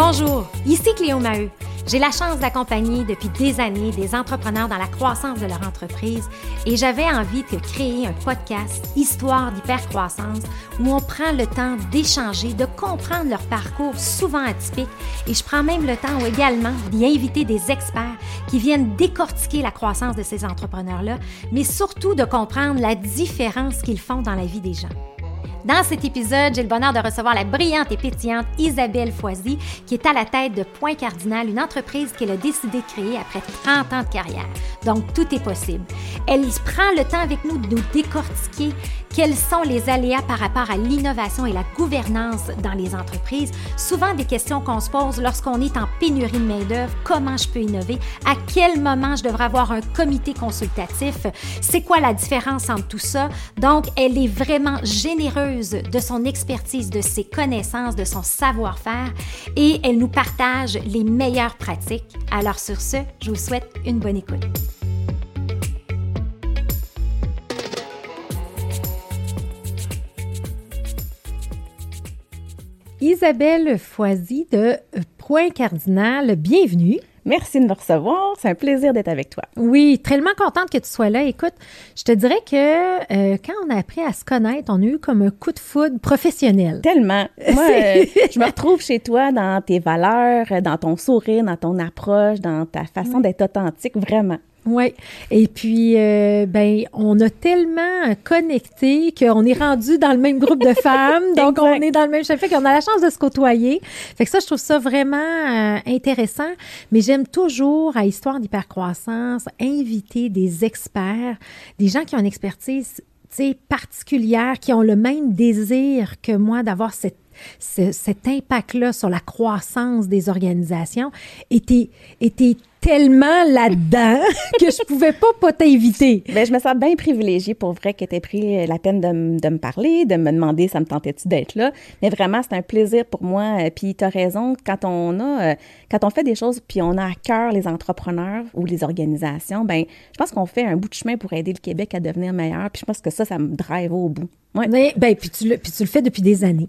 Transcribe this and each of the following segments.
Bonjour, ici Cléo Maheu. J'ai la chance d'accompagner depuis des années des entrepreneurs dans la croissance de leur entreprise et j'avais envie de créer un podcast Histoire d'hypercroissance où on prend le temps d'échanger, de comprendre leur parcours souvent atypique et je prends même le temps également d'y inviter des experts qui viennent décortiquer la croissance de ces entrepreneurs-là, mais surtout de comprendre la différence qu'ils font dans la vie des gens. Dans cet épisode, j'ai le bonheur de recevoir la brillante et pétillante Isabelle Foisy, qui est à la tête de Point Cardinal, une entreprise qu'elle a décidé de créer après 30 ans de carrière. Donc, tout est possible. Elle prend le temps avec nous de nous décortiquer quels sont les aléas par rapport à l'innovation et la gouvernance dans les entreprises? Souvent des questions qu'on se pose lorsqu'on est en pénurie de main-d'œuvre. Comment je peux innover? À quel moment je devrais avoir un comité consultatif? C'est quoi la différence entre tout ça? Donc, elle est vraiment généreuse de son expertise, de ses connaissances, de son savoir-faire et elle nous partage les meilleures pratiques. Alors sur ce, je vous souhaite une bonne écoute. Isabelle Foisy de Point Cardinal, bienvenue. Merci de me recevoir. C'est un plaisir d'être avec toi. Oui, tellement contente que tu sois là. Écoute, je te dirais que euh, quand on a appris à se connaître, on a eu comme un coup de foudre professionnel. Tellement. Moi, euh, je me retrouve chez toi dans tes valeurs, dans ton sourire, dans ton approche, dans ta façon d'être authentique, vraiment. Oui. Et puis, euh, ben, on a tellement connecté qu'on est rendu dans le même groupe de femmes. donc, on est dans le même chef. Fait qu'on a la chance de se côtoyer. Fait que ça, je trouve ça vraiment euh, intéressant. Mais j'aime toujours, à Histoire d'hypercroissance, inviter des experts, des gens qui ont une expertise particulière, qui ont le même désir que moi d'avoir cette cet impact-là sur la croissance des organisations était, était tellement là-dedans que je pouvais pas pas t'inviter. Ben, je me sens bien privilégiée pour vrai que tu aies pris la peine de, de, me parler, de me demander ça me tentait-tu d'être là. Mais vraiment, c'est un plaisir pour moi. Euh, puis tu as raison, quand on a, euh, quand on fait des choses puis on a à cœur les entrepreneurs ou les organisations, ben je pense qu'on fait un bout de chemin pour aider le Québec à devenir meilleur. Puis je pense que ça, ça me drive au bout. Ouais. ben, puis tu, le, puis tu le fais depuis des années.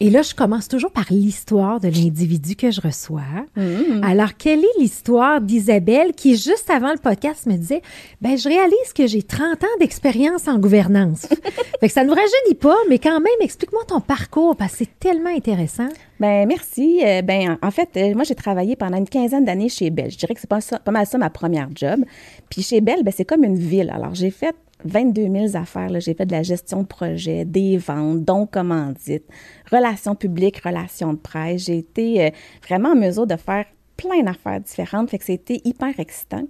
Et là, je commence toujours par l'histoire de l'individu que je reçois. Mmh. Alors, quelle est l'histoire d'Isabelle qui, juste avant le podcast, me disait, ben, je réalise que j'ai 30 ans d'expérience en gouvernance. fait que ça ne nous rajeunit pas, mais quand même, explique-moi ton parcours parce que c'est tellement intéressant. Ben merci. Euh, ben en fait, euh, moi j'ai travaillé pendant une quinzaine d'années chez Bell. Je dirais que c'est pas, pas mal ça ma première job. Puis chez Bell, ben c'est comme une ville. Alors j'ai fait 22 000 affaires. J'ai fait de la gestion de projet, des ventes, dons commandites, relations publiques, relations de presse. J'ai été euh, vraiment en mesure de faire plein d'affaires différentes. Fait que c'était hyper excitant.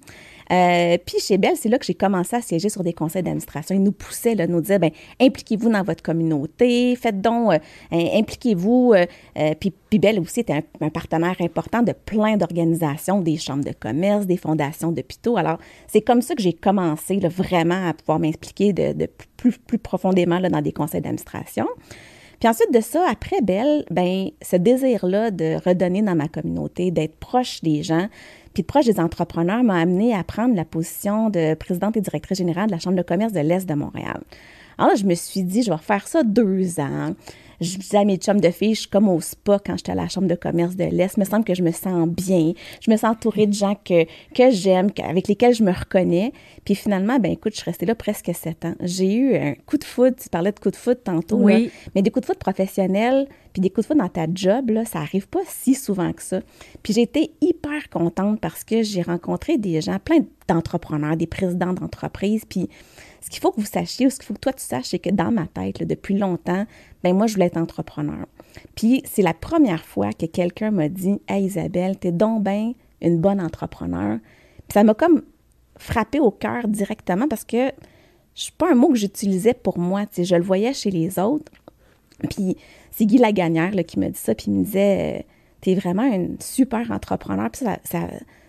Euh, puis chez Bell, c'est là que j'ai commencé à siéger sur des conseils d'administration. Ils nous poussaient, là, nous disaient, ben impliquez-vous dans votre communauté, faites donc, euh, impliquez-vous. Euh, puis, puis Bell aussi était un, partenaire important de plein d'organisations, des chambres de commerce, des fondations d'hôpitaux. Alors, c'est comme ça que j'ai commencé là, vraiment à pouvoir m'impliquer de, de, plus, plus profondément là, dans des conseils d'administration. Puis ensuite de ça, après Belle, ben ce désir-là de redonner dans ma communauté, d'être proche des gens, puis proche des entrepreneurs m'a amené à prendre la position de présidente et directrice générale de la Chambre de commerce de l'Est de Montréal. Alors je me suis dit, je vais refaire ça deux ans je disais à mes chums de filles, je suis comme au spa quand j'étais à la chambre de commerce de l'Est. Il me semble que je me sens bien. Je me sens entourée de gens que, que j'aime, avec lesquels je me reconnais. Puis finalement, ben écoute, je suis restée là presque sept ans. J'ai eu un coup de foot. Tu parlais de coup de foot tantôt. Oui. mais des coups de foot professionnels, puis des coups de foot dans ta job, là, ça arrive pas si souvent que ça. Puis j'ai été hyper contente parce que j'ai rencontré des gens, plein d'entrepreneurs, des présidents d'entreprises. Puis ce qu'il faut que vous sachiez, ou ce qu'il faut que toi tu saches, c'est que dans ma tête, depuis longtemps, ben moi, je voulais être entrepreneur. Puis c'est la première fois que quelqu'un m'a dit Hey Isabelle, t'es donc bien une bonne entrepreneur. Puis ça m'a comme frappé au cœur directement parce que je suis pas un mot que j'utilisais pour moi. Je le voyais chez les autres. Puis c'est Guy Lagagnère qui m'a dit ça, puis il me disait T'es vraiment une super entrepreneur. Ça,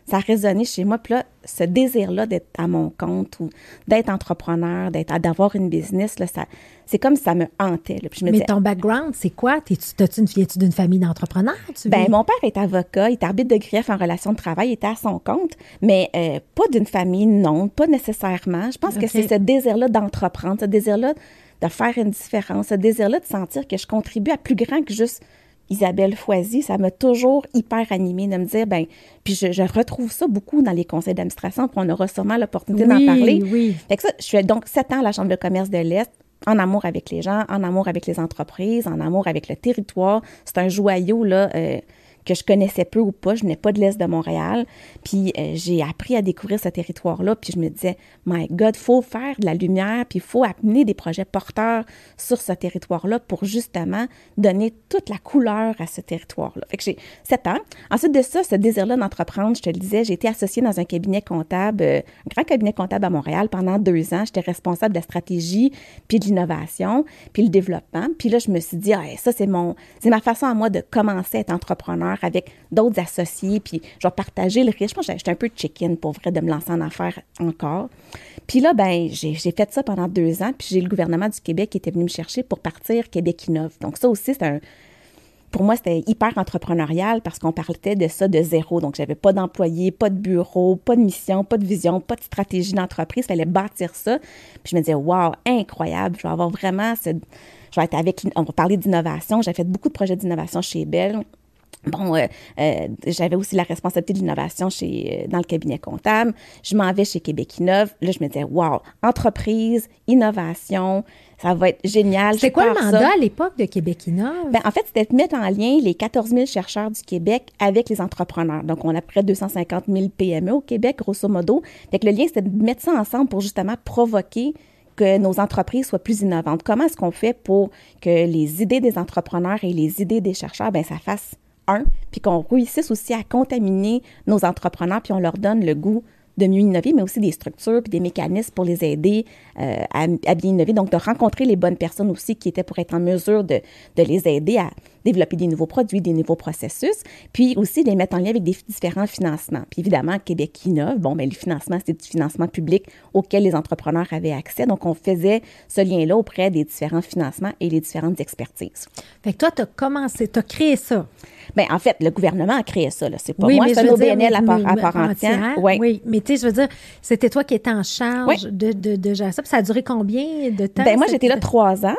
ça a résonné chez moi. Puis là, ce désir-là d'être à mon compte ou d'être entrepreneur, d'être, d'avoir une business, là, ça, c'est comme ça me hantait. Mais ton background, c'est quoi? T'es-tu, une, viens-tu d'une famille d'entrepreneurs? Ben, mon père est avocat, il est arbitre de grief en relation de travail, il était à son compte, mais euh, pas d'une famille, non, pas nécessairement. Je pense que c'est ce désir-là d'entreprendre, ce désir-là de faire une différence, ce désir-là de sentir que je contribue à plus grand que juste Isabelle Foisy, ça m'a toujours hyper animée de me dire, ben, puis je, retrouve ça beaucoup dans les conseils d'administration, puis on aura sûrement l'opportunité d'en parler. Oui. Fait que ça, je suis donc sept ans à la Chambre de commerce de l'Est, en amour avec les gens, en amour avec les entreprises, en amour avec le territoire. C'est un joyau, là. Euh, que je connaissais peu ou pas. Je n'ai pas de l'Est de Montréal. Puis euh, j'ai appris à découvrir ce territoire-là. Puis je me disais, my God, faut faire de la lumière, puis il faut amener des projets porteurs sur ce territoire-là pour justement donner toute la couleur à ce territoire-là. Fait que j'ai sept ans. Ensuite de ça, ce désir-là d'entreprendre, je te le disais, j'ai été associée dans un cabinet comptable, euh, un grand cabinet comptable à Montréal pendant deux ans. J'étais responsable de la stratégie, puis de l'innovation, puis le développement. Puis là, je me suis dit, ah, ça, c'est mon, c'est ma façon à moi de commencer à être entrepreneur avec d'autres associés, puis je vais partager le risque. Je pense que j'étais un peu chicken pour vrai de me lancer en affaires encore. Puis là, ben j'ai fait ça pendant deux ans, puis j'ai le gouvernement du Québec qui était venu me chercher pour partir Québec Innove. Donc ça aussi, c'est un pour moi, c'était hyper entrepreneurial parce qu'on parlait de ça de zéro. Donc, j'avais pas d'employés, pas de bureau, pas de mission, pas de vision, pas de stratégie d'entreprise. Il fallait bâtir ça. Puis je me disais, wow, incroyable. Je vais avoir vraiment ce, je vais être avec, on va parler d'innovation. J'ai fait beaucoup de projets d'innovation chez Bell. Bon, euh, euh, j'avais aussi la responsabilité de l'innovation chez euh, dans le cabinet comptable. Je m'en vais chez Québec Innove. Là, je me disais, wow, entreprise, innovation, ça va être génial. C'est quoi le mandat à l'époque de Québec Innove? Ben, en fait, c'était de mettre en lien les 14 000 chercheurs du Québec avec les entrepreneurs. Donc, on a près de 250 000 PME au Québec, grosso modo. Fait que le lien, c'était de mettre ça ensemble pour justement provoquer que nos entreprises soient plus innovantes. Comment est-ce qu'on fait pour que les idées des entrepreneurs et les idées des chercheurs, ben ça fasse puis qu'on réussisse aussi à contaminer nos entrepreneurs, puis on leur donne le goût de mieux innover, mais aussi des structures puis des mécanismes pour les aider euh, à, bien innover. Donc, de rencontrer les bonnes personnes aussi qui étaient pour être en mesure de, les aider à développer des nouveaux produits, des nouveaux processus, puis aussi les mettre en lien avec des différents financements. Puis évidemment, Québec innove. Bon, mais ben, le financement, c'est du financement public auquel les entrepreneurs avaient accès. Donc, on faisait ce lien-là auprès des différents financements et les différentes expertises. Fait que toi, tu as commencé, tu as créé ça. Bien, en fait, le gouvernement a créé ça. C'est pas moi, c'est à part, entière. Oui. mais tu sais, je veux dire, c'était toi qui étais en charge de, de, de gérer ça. Puis ça a duré combien de temps? Bien, moi, j'étais là trois ans.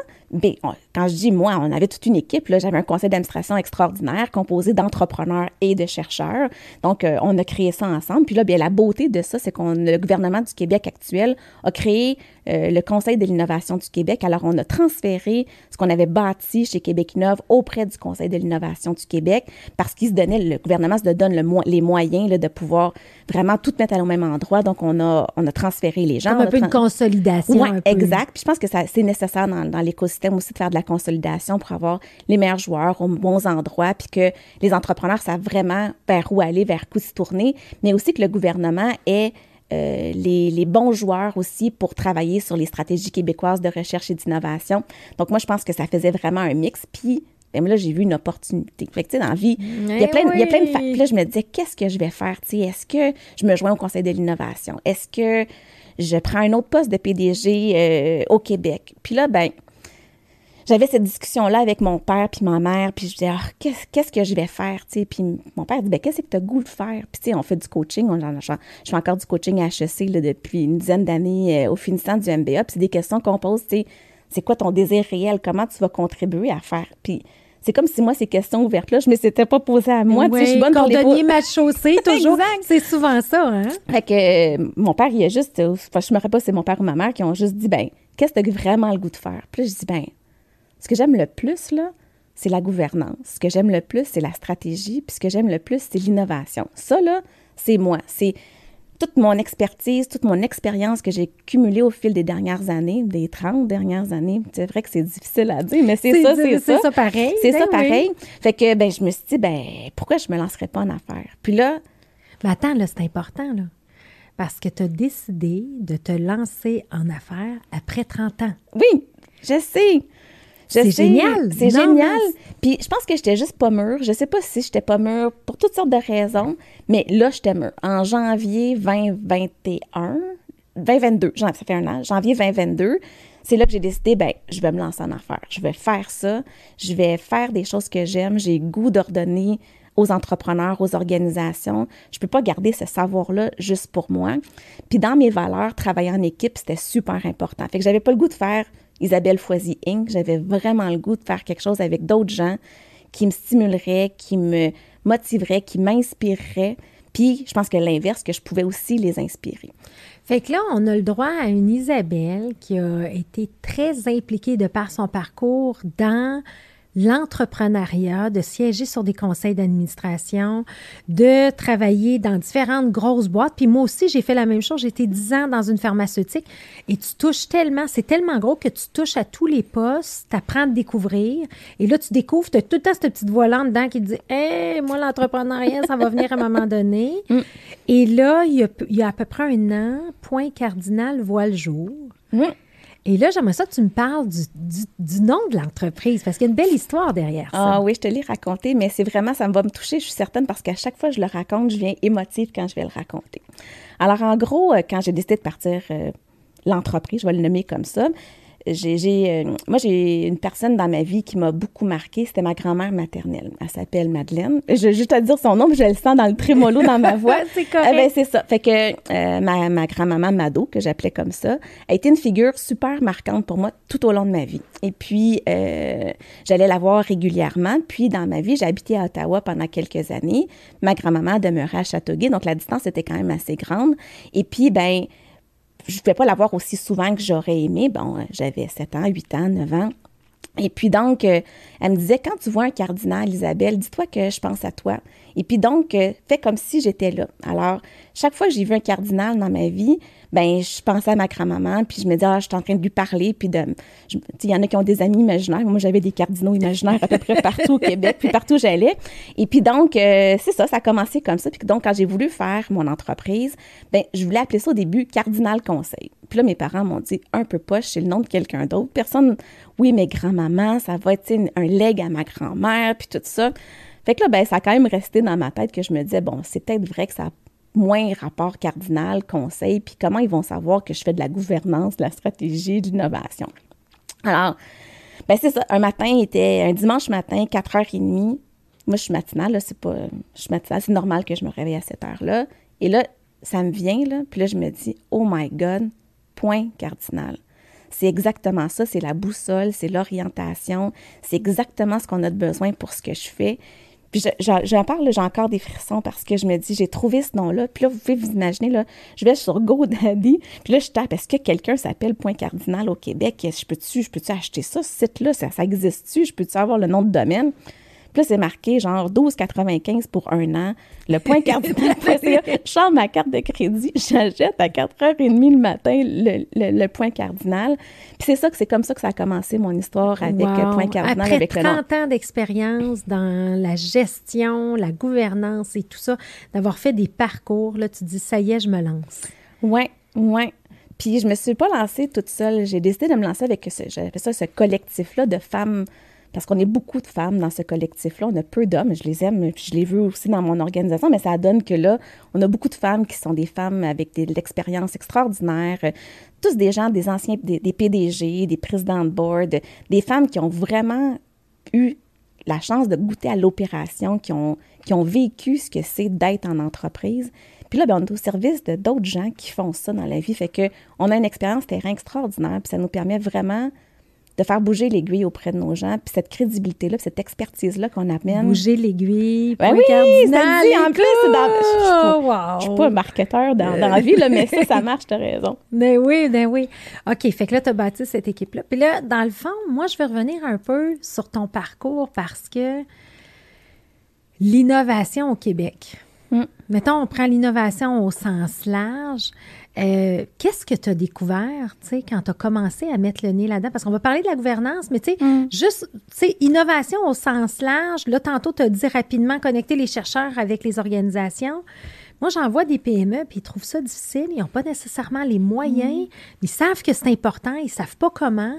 Quand je dis moi, on avait toute une équipe. J'avais un conseil d'administration extraordinaire composé d'entrepreneurs et de chercheurs. Donc, euh, on a créé ça ensemble. Puis là, bien, la beauté de ça, c'est qu'on le gouvernement du Québec actuel a créé euh, le Conseil de l'innovation du Québec. Alors, on a transféré ce qu'on avait bâti chez Québec Innove auprès du Conseil de l'innovation du Québec parce qu'il se donnait, le gouvernement se donne le, les moyens de pouvoir vraiment tout mettre au même endroit. Donc, on a, on a transféré les gens. Comme un peu une consolidation. Oui, exact. Puis je pense que c'est nécessaire dans, dans l'écosystème aussi de faire de la consolidation pour avoir les meilleurs joueurs aux bons endroits, puis que les entrepreneurs savent vraiment vers où aller, vers où se tourner, mais aussi que le gouvernement ait euh, les, les, bons joueurs aussi pour travailler sur les stratégies québécoises de recherche et d'innovation. Donc, moi, je pense que ça faisait vraiment un mix. Puis, ben, là, j'ai vu une opportunité. Fait que, tu sais, dans la vie, il y a plein, il y a plein de... Puis là, je me disais, qu'est-ce que je vais faire? Tu sais, est-ce que je me joins au Conseil de l'innovation? Est-ce que je prends un autre poste de PDG euh, au Québec? Puis là, ben j'avais cette discussion-là avec mon père puis ma mère, puis je disais, ah, qu'est-ce que je vais faire, tu sais? Puis mon père dit, ben, qu'est-ce que tu as goût de faire? Puis, tu sais, on fait du coaching, on, je, je fais encore du coaching à HEC là, depuis une dizaine d'années euh, au finissant du MBA, puis c'est des questions qu'on pose, tu sais, c'est quoi ton désir réel? Comment tu vas contribuer à faire? Puis, c'est comme si moi, ces questions ouvertes-là, je ne m'étais pas posées à moi. Oui, je suis bonne cordonnier ma chaussée, toujours. c'est souvent ça, hein? Fait que euh, mon père, il a juste, euh, je me rappelle pas si c'est mon père ou ma mère qui ont juste dit, ben, qu'est-ce que tu as vraiment le goût de faire? Puis là, je dis, ben, ce que j'aime le plus, là, c'est la gouvernance. Ce que j'aime le plus, c'est la stratégie. Puis ce que j'aime le plus, c'est l'innovation. Ça, là, c'est moi. C'est toute mon expertise, toute mon expérience que j'ai cumulée au fil des dernières années, des 30 dernières années. C'est vrai que c'est difficile à dire, mais c'est ça, c'est ça. C'est ça pareil. C'est ça ben pareil. Fait que, ben, je me suis dit, ben, pourquoi je me lancerais pas en affaires? Puis là. Mais attends, là, c'est important, là. Parce que tu as décidé de te lancer en affaires après 30 ans. Oui, je sais. C'est génial. C'est génial. Puis je pense que j'étais juste pas mûre. Je sais pas si j'étais pas mûre pour toutes sortes de raisons, mais là, j'étais mûre. En janvier 2021, 2022, ça fait un an, janvier 2022, c'est là que j'ai décidé, ben, je vais me lancer en affaires. Je vais faire ça. Je vais faire des choses que j'aime. J'ai goût d'ordonner aux entrepreneurs, aux organisations. Je peux pas garder ce savoir-là juste pour moi. Puis dans mes valeurs, travailler en équipe, c'était super important. Fait que j'avais pas le goût de faire Isabelle Foisy Inc. J'avais vraiment le goût de faire quelque chose avec d'autres gens qui me stimulerait, qui me motiverait, qui m'inspirerait. Puis, je pense que l'inverse, que je pouvais aussi les inspirer. Fait que là, on a le droit à une Isabelle qui a été très impliquée de par son parcours dans l'entrepreneuriat, de siéger sur des conseils d'administration, de travailler dans différentes grosses boîtes. Puis moi aussi, j'ai fait la même chose. J'ai été dix ans dans une pharmaceutique et tu touches tellement, c'est tellement gros que tu touches à tous les postes, tu apprends à découvrir. Et là, tu découvres, tu as tout le temps cette petite voix là dedans qui te dit Hé, moi, l'entrepreneuriat, ça va venir à un moment donné. Mm. Et là, il y, a, il y, a, à peu près un an, Point Cardinal voit le jour. Mm. Et là, j'aimerais ça que tu me parles du, nom de l'entreprise, parce qu'il y a une belle histoire derrière ça. Ah oui, je te l'ai raconté, mais c'est vraiment, ça va me toucher, je suis certaine, parce qu'à chaque fois que je le raconte, je viens émotive quand je vais le raconter. Alors, en gros, euh, quand j'ai décidé de partir euh, l'entreprise, je vais le nommer comme ça, j'ai, euh, moi, j'ai une personne dans ma vie qui m'a beaucoup marqué. C'était ma grand-mère maternelle. Elle s'appelle Madeleine. Je vais juste te dire son nom, mais je le sens dans le trémolo dans ma voix. c'est correct. Eh ben, c'est ça. Fait que euh, ma, ma grand-maman Mado, que j'appelais comme ça, a été une figure super marquante pour moi tout au long de ma vie. Et puis, euh, j'allais la voir régulièrement. Puis, dans ma vie, j'ai habité à Ottawa pendant quelques années. Ma grand-maman demeurait à Châteauguay, donc la distance était quand même assez grande. Et puis, ben je ne pouvais pas l'avoir aussi souvent que j'aurais aimé. Bon, euh, j'avais 7 ans, 8 ans, 9 ans. Et puis donc, euh, elle me disait, quand tu vois un cardinal, Isabelle, dis-toi que je pense à toi. Et puis donc, euh, fais comme si j'étais là. Alors, chaque fois que j'ai vu un cardinal dans ma vie, ben je pensais à ma grand-maman, puis je me disais, ah, je suis en train de lui parler, puis de... Il y en a qui ont des amis imaginaires. Moi, j'avais des cardinaux imaginaires à peu près partout au Québec, puis partout où j'allais. Et puis donc, euh, c'est ça, ça a commencé comme ça. Puis donc, quand j'ai voulu faire mon entreprise, ben je voulais appeler ça au début Cardinal Conseil. Puis là, mes parents m'ont dit, un peu poche, c'est le nom de quelqu'un d'autre. Personne, oui, mais grand-maman, ça va être un leg à ma grand-mère, puis tout ça. Fait que là, ben, ça a quand même resté dans ma tête que je me disais, bon, c'est peut-être vrai que ça a moins rapport cardinal, conseil, puis comment ils vont savoir que je fais de la gouvernance, de la stratégie, de l'innovation. Alors, ben c'est ça. Un matin, était un dimanche matin, 4h30. Moi, je suis matinale, c'est pas. Je suis c'est normal que je me réveille à cette heure-là. Et là, ça me vient, là, puis là, je me dis, oh my God, point cardinal. C'est exactement ça, c'est la boussole, c'est l'orientation, c'est exactement ce qu'on a de besoin pour ce que je fais. Puis j'en parle, j'ai encore des frissons parce que je me dis, j'ai trouvé ce nom-là. Puis là, vous pouvez vous imaginer, là, je vais sur GoDaddy, puis là, je tape, est-ce que quelqu'un s'appelle Point Cardinal au Québec? Je peux-tu je peux acheter ça, ce site-là? Ça, ça existe-tu? Je peux-tu avoir le nom de domaine? Puis là, c'est marqué genre 12,95 pour un an. Le point cardinal. je change ma carte de crédit, j'achète à 4h30 le matin le, point cardinal. Puis c'est ça que c'est comme ça que ça a commencé mon histoire avec le point cardinal. Après avec 30 ans d'expérience dans la gestion, la gouvernance et tout ça, d'avoir fait des parcours, là, tu dis, ça y est, je me lance. Oui, oui. Puis je me suis pas lancée toute seule. J'ai décidé de me lancer avec ce, ça, ce collectif-là de femmes parce qu'on est beaucoup de femmes dans ce collectif-là. On a peu d'hommes, je les aime, je les veux aussi dans mon organisation, mais ça donne que là, on a beaucoup de femmes qui sont des femmes avec de l'expérience extraordinaire, tous des gens, des anciens, des, PDG, des présidents de board, des femmes qui ont vraiment eu la chance de goûter à l'opération, qui ont, qui ont vécu ce que c'est d'être en entreprise. Puis là, ben, on est au service de d'autres gens qui font ça dans la vie. Fait que on a une expérience terrain extraordinaire, puis ça nous permet vraiment de faire bouger l'aiguille auprès de nos gens, puis cette crédibilité-là, cette expertise-là qu'on amène. Bouger l'aiguille, ben oui, cardinal, ça en plus. Dans, je, suis pas un marketeur dans, la vie, là, mais ça, ça marche, t'as raison. Ben oui, ben oui. OK, fait que là, tu as bâti cette équipe-là. Puis là, dans le fond, moi, je vais revenir un peu sur ton parcours parce que l'innovation au Québec. Mettons, on prend l'innovation au sens large, euh, qu'est-ce que tu as découvert, tu sais, quand tu as commencé à mettre le nez là-dedans? Parce qu'on va parler de la gouvernance, mais tu sais, mm. juste, tu sais, innovation au sens large. Là, tantôt, tu as dit rapidement connecter les chercheurs avec les organisations. Moi, j'en vois des PME, puis ils trouvent ça difficile. Ils n'ont pas nécessairement les moyens. Mm. Ils savent que c'est important. Ils ne savent pas comment.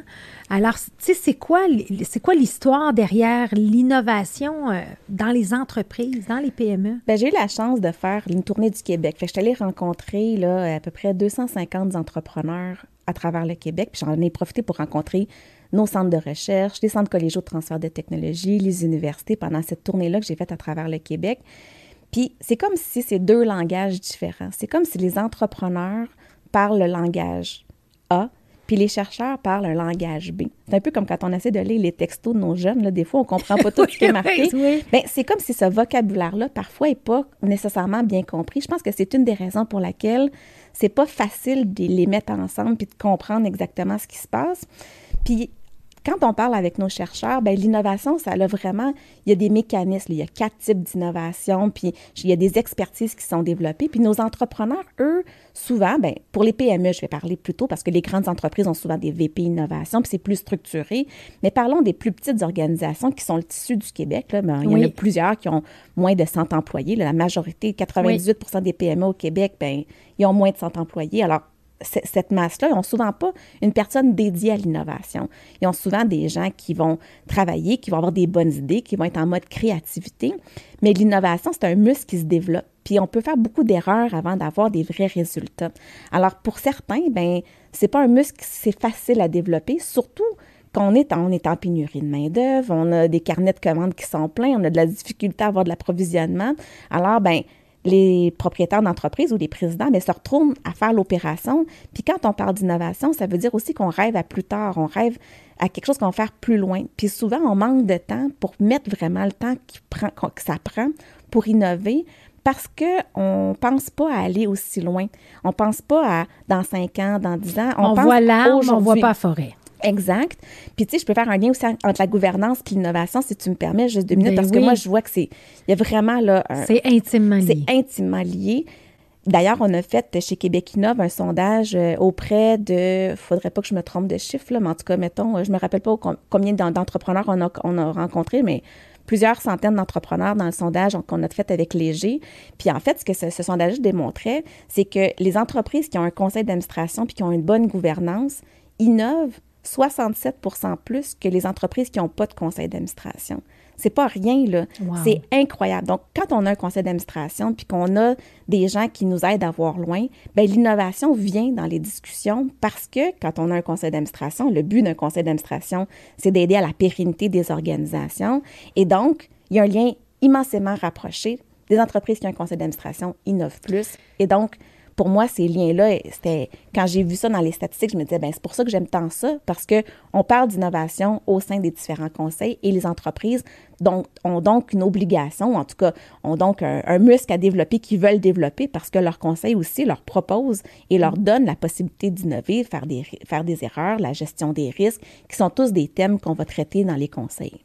Alors, tu sais, c'est quoi, c'est quoi l'histoire derrière l'innovation euh, dans les entreprises, dans les PME? Bien, j'ai eu la chance de faire une tournée du Québec. Fait que je suis allée rencontrer là, à peu près 250 entrepreneurs à travers le Québec. Puis j'en ai profité pour rencontrer nos centres de recherche, les centres collégiaux de transfert de technologie, les universités pendant cette tournée-là que j'ai faite à travers le Québec. Puis c'est comme si c'est deux langages différents. C'est comme si les entrepreneurs parlent le langage A, Puis les chercheurs parlent un langage B. C'est un peu comme quand on essaie de lire les textos de nos jeunes. Là, des fois, on comprend pas tout ce qui est marqué. Ben, c'est comme si ce vocabulaire-là, parfois, n'est pas nécessairement bien compris. Je pense que c'est une des raisons pour laquelle c'est pas facile de les mettre ensemble puis de comprendre exactement ce qui se passe. Puis quand on parle avec nos chercheurs, ben l'innovation, ça a vraiment, il y a des mécanismes, il y a quatre types d'innovation, puis il y a des expertises qui sont développées. Puis nos entrepreneurs, eux, souvent, ben pour les PME, je vais parler plutôt parce que les grandes entreprises ont souvent des VP innovation, puis c'est plus structuré. Mais parlons des plus petites organisations qui sont le tissu du Québec. Là, ben, il y en a plusieurs qui ont moins de 100 employés. la majorité, 98% des PME au Québec, ben ils ont moins de 100 employés. Alors, cette masse-là, ils n'ont souvent pas une personne dédiée à l'innovation. Ils ont souvent des gens qui vont travailler, qui vont avoir des bonnes idées, qui vont être en mode créativité. Mais l'innovation, c'est un muscle qui se développe. Puis on peut faire beaucoup d'erreurs avant d'avoir des vrais résultats. Alors pour certains, ben c'est pas un muscle c'est facile à développer, surtout quand on est, en, est en pénurie de main-d'œuvre, on a des carnets de commandes qui sont pleins, on a de la difficulté à avoir de l'approvisionnement. Alors, ben les propriétaires d'entreprise ou les présidents mais se retrouvent à faire l'opération. Puis quand on parle d'innovation, ça veut dire aussi qu'on rêve à plus tard, on rêve à quelque chose qu'on va faire plus loin. Puis souvent, on manque de temps pour mettre vraiment le temps qui prend, que ça prend pour innover parce qu'on ne pense pas à aller aussi loin. On ne pense pas à dans cinq ans, dans dix ans. On, voit l'arbre, on ne voit pas la forêt. Exact. Puis, tu sais, je peux faire un lien aussi entre la gouvernance et l'innovation, si tu me permets, juste deux minutes, ben parce que moi, je vois que c'est. Il y a vraiment là. C'est intimement lié. C'est intimement lié. D'ailleurs, on a fait chez Québec Innove un sondage euh, auprès de, faudrait pas que je me trompe de chiffre, là, mais en tout cas, mettons, euh, je me rappelle pas combien d'entrepreneurs on a, on a rencontrés, mais plusieurs centaines d'entrepreneurs dans le sondage qu'on a fait avec Léger. Puis en fait, ce que ce, ce sondage démontrait, c'est que les entreprises qui ont un conseil d'administration puis qui ont une bonne gouvernance innovent 67% plus que les entreprises qui n'ont pas de conseil d'administration. C'est pas rien, là. C'est incroyable. Donc, quand on a un conseil d'administration puis qu'on a des gens qui nous aident à voir loin, bien, l'innovation vient dans les discussions parce que quand on a un conseil d'administration, le but d'un conseil d'administration, c'est d'aider à la pérennité des organisations. Et donc, il y a un lien immensément rapproché. Des entreprises qui ont un conseil d'administration innovent plus. Et donc, pour moi, ces liens-là, c'était quand j'ai vu ça dans les statistiques, je me disais, ben c'est pour ça que j'aime tant ça, parce que on parle d'innovation au sein des différents conseils et les entreprises ont donc une obligation, en tout cas, ont donc un, muscle à développer qu'ils veulent développer parce que leur conseil aussi leur propose et leur mm. donne la possibilité d'innover, faire des, faire des erreurs, la gestion des risques, qui sont tous des thèmes qu'on va traiter dans les conseils.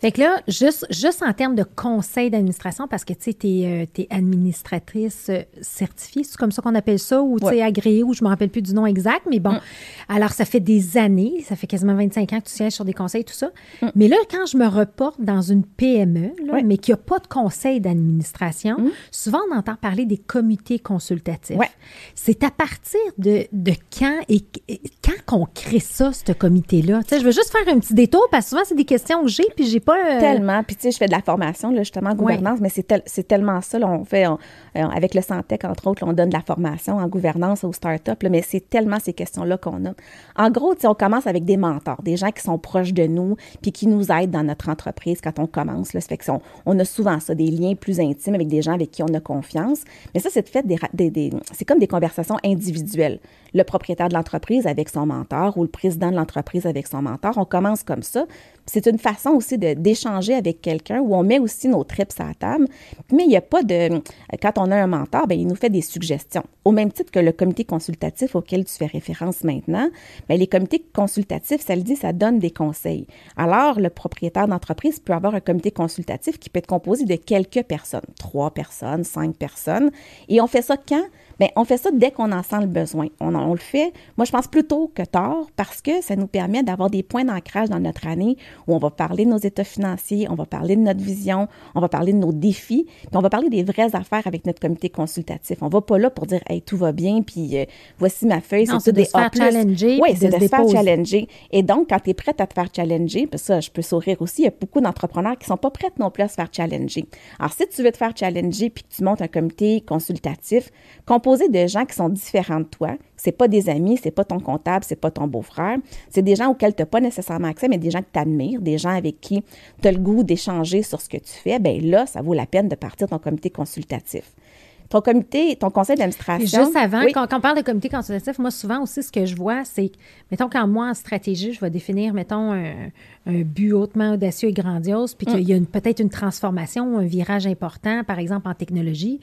Fait que là, juste, juste en termes de conseil d'administration, parce que tu sais, tu es, euh, administratrice euh, certifiée, c'est comme ça qu'on appelle ça, ou tu es agréée, ou je me rappelle plus du nom exact, mais bon, mm. alors ça fait des années, ça fait quasiment 25 ans que tu sièges sur des conseils, tout ça. Mm. Mais là, quand je me reporte dans une PME, mais qui n'a pas de conseil d'administration, mm. souvent on entend parler des comités consultatifs. C'est à partir de, de quand et, quand qu'on crée ça, ce comité-là? Tu sais, je veux juste faire un petit détour, parce que souvent, c'est des questions que j'ai, puis j'ai pas euh, tellement. Puis, tu sais, je fais de la formation, là, justement, en gouvernance, mais c'est, tellement ça. on fait, euh, avec le Santec, entre autres, on donne de la formation en gouvernance aux startups, là, mais c'est tellement ces questions-là qu'on a. En gros, tu sais, on commence avec des mentors, des gens qui sont proches de nous, puis qui nous aident dans notre entreprise quand on commence. Là. Ça fait que on, a souvent ça, des liens plus intimes avec des gens avec qui on a confiance. Mais ça, c'est fait des, des, c'est comme des conversations individuelles. Le propriétaire de l'entreprise avec son mentor ou le président de l'entreprise avec son mentor, on commence comme ça. C'est une façon aussi d'échanger avec quelqu'un où on met aussi nos trips à la table. Mais il n'y a pas de... Quand on a un mentor, bien, il nous fait des suggestions. Au même titre que le comité consultatif auquel tu fais référence maintenant, bien, les comités consultatifs, ça le dit, ça donne des conseils. Alors, le propriétaire d'entreprise peut avoir un comité consultatif qui peut être composé de quelques personnes, trois personnes, cinq personnes. Et on fait ça quand? Bien, on fait ça dès qu'on en sent le besoin. On, on, le fait, moi, je pense plutôt que tard parce que ça nous permet d'avoir des points d'ancrage dans notre année où on va parler de nos états financiers, on va parler de notre vision, on va parler de nos défis, puis on va parler des vraies affaires avec notre comité consultatif. On va pas là pour dire, hey, tout va bien, puis euh, voici ma feuille, c'est des faire challenger. Oui, c'est de, se faire challenger. Et donc, quand tu es prête à te faire challenger, puis ça, je peux sourire aussi, il y a beaucoup d'entrepreneurs qui sont pas prêts non plus à se faire challenger. Alors, si tu veux te faire challenger puis que tu montes un comité consultatif composé de gens qui sont différents de toi, c'est pas des amis, c'est pas ton comptable, c'est pas ton beau-frère. C'est des gens auxquels tu n'as pas nécessairement accès, mais des gens que tu admires, des gens avec qui tu as le goût d'échanger sur ce que tu fais. Bien là, ça vaut la peine de partir ton comité consultatif. ton comité, ton conseil d'administration. Juste avant, quand, on parle de comité consultatif, moi, souvent aussi, ce que je vois, c'est, mettons, quand moi, en stratégie, je vais définir, mettons, un, but hautement audacieux et grandiose, puis qu'il y a peut-être une transformation, un virage important, par exemple, en technologie.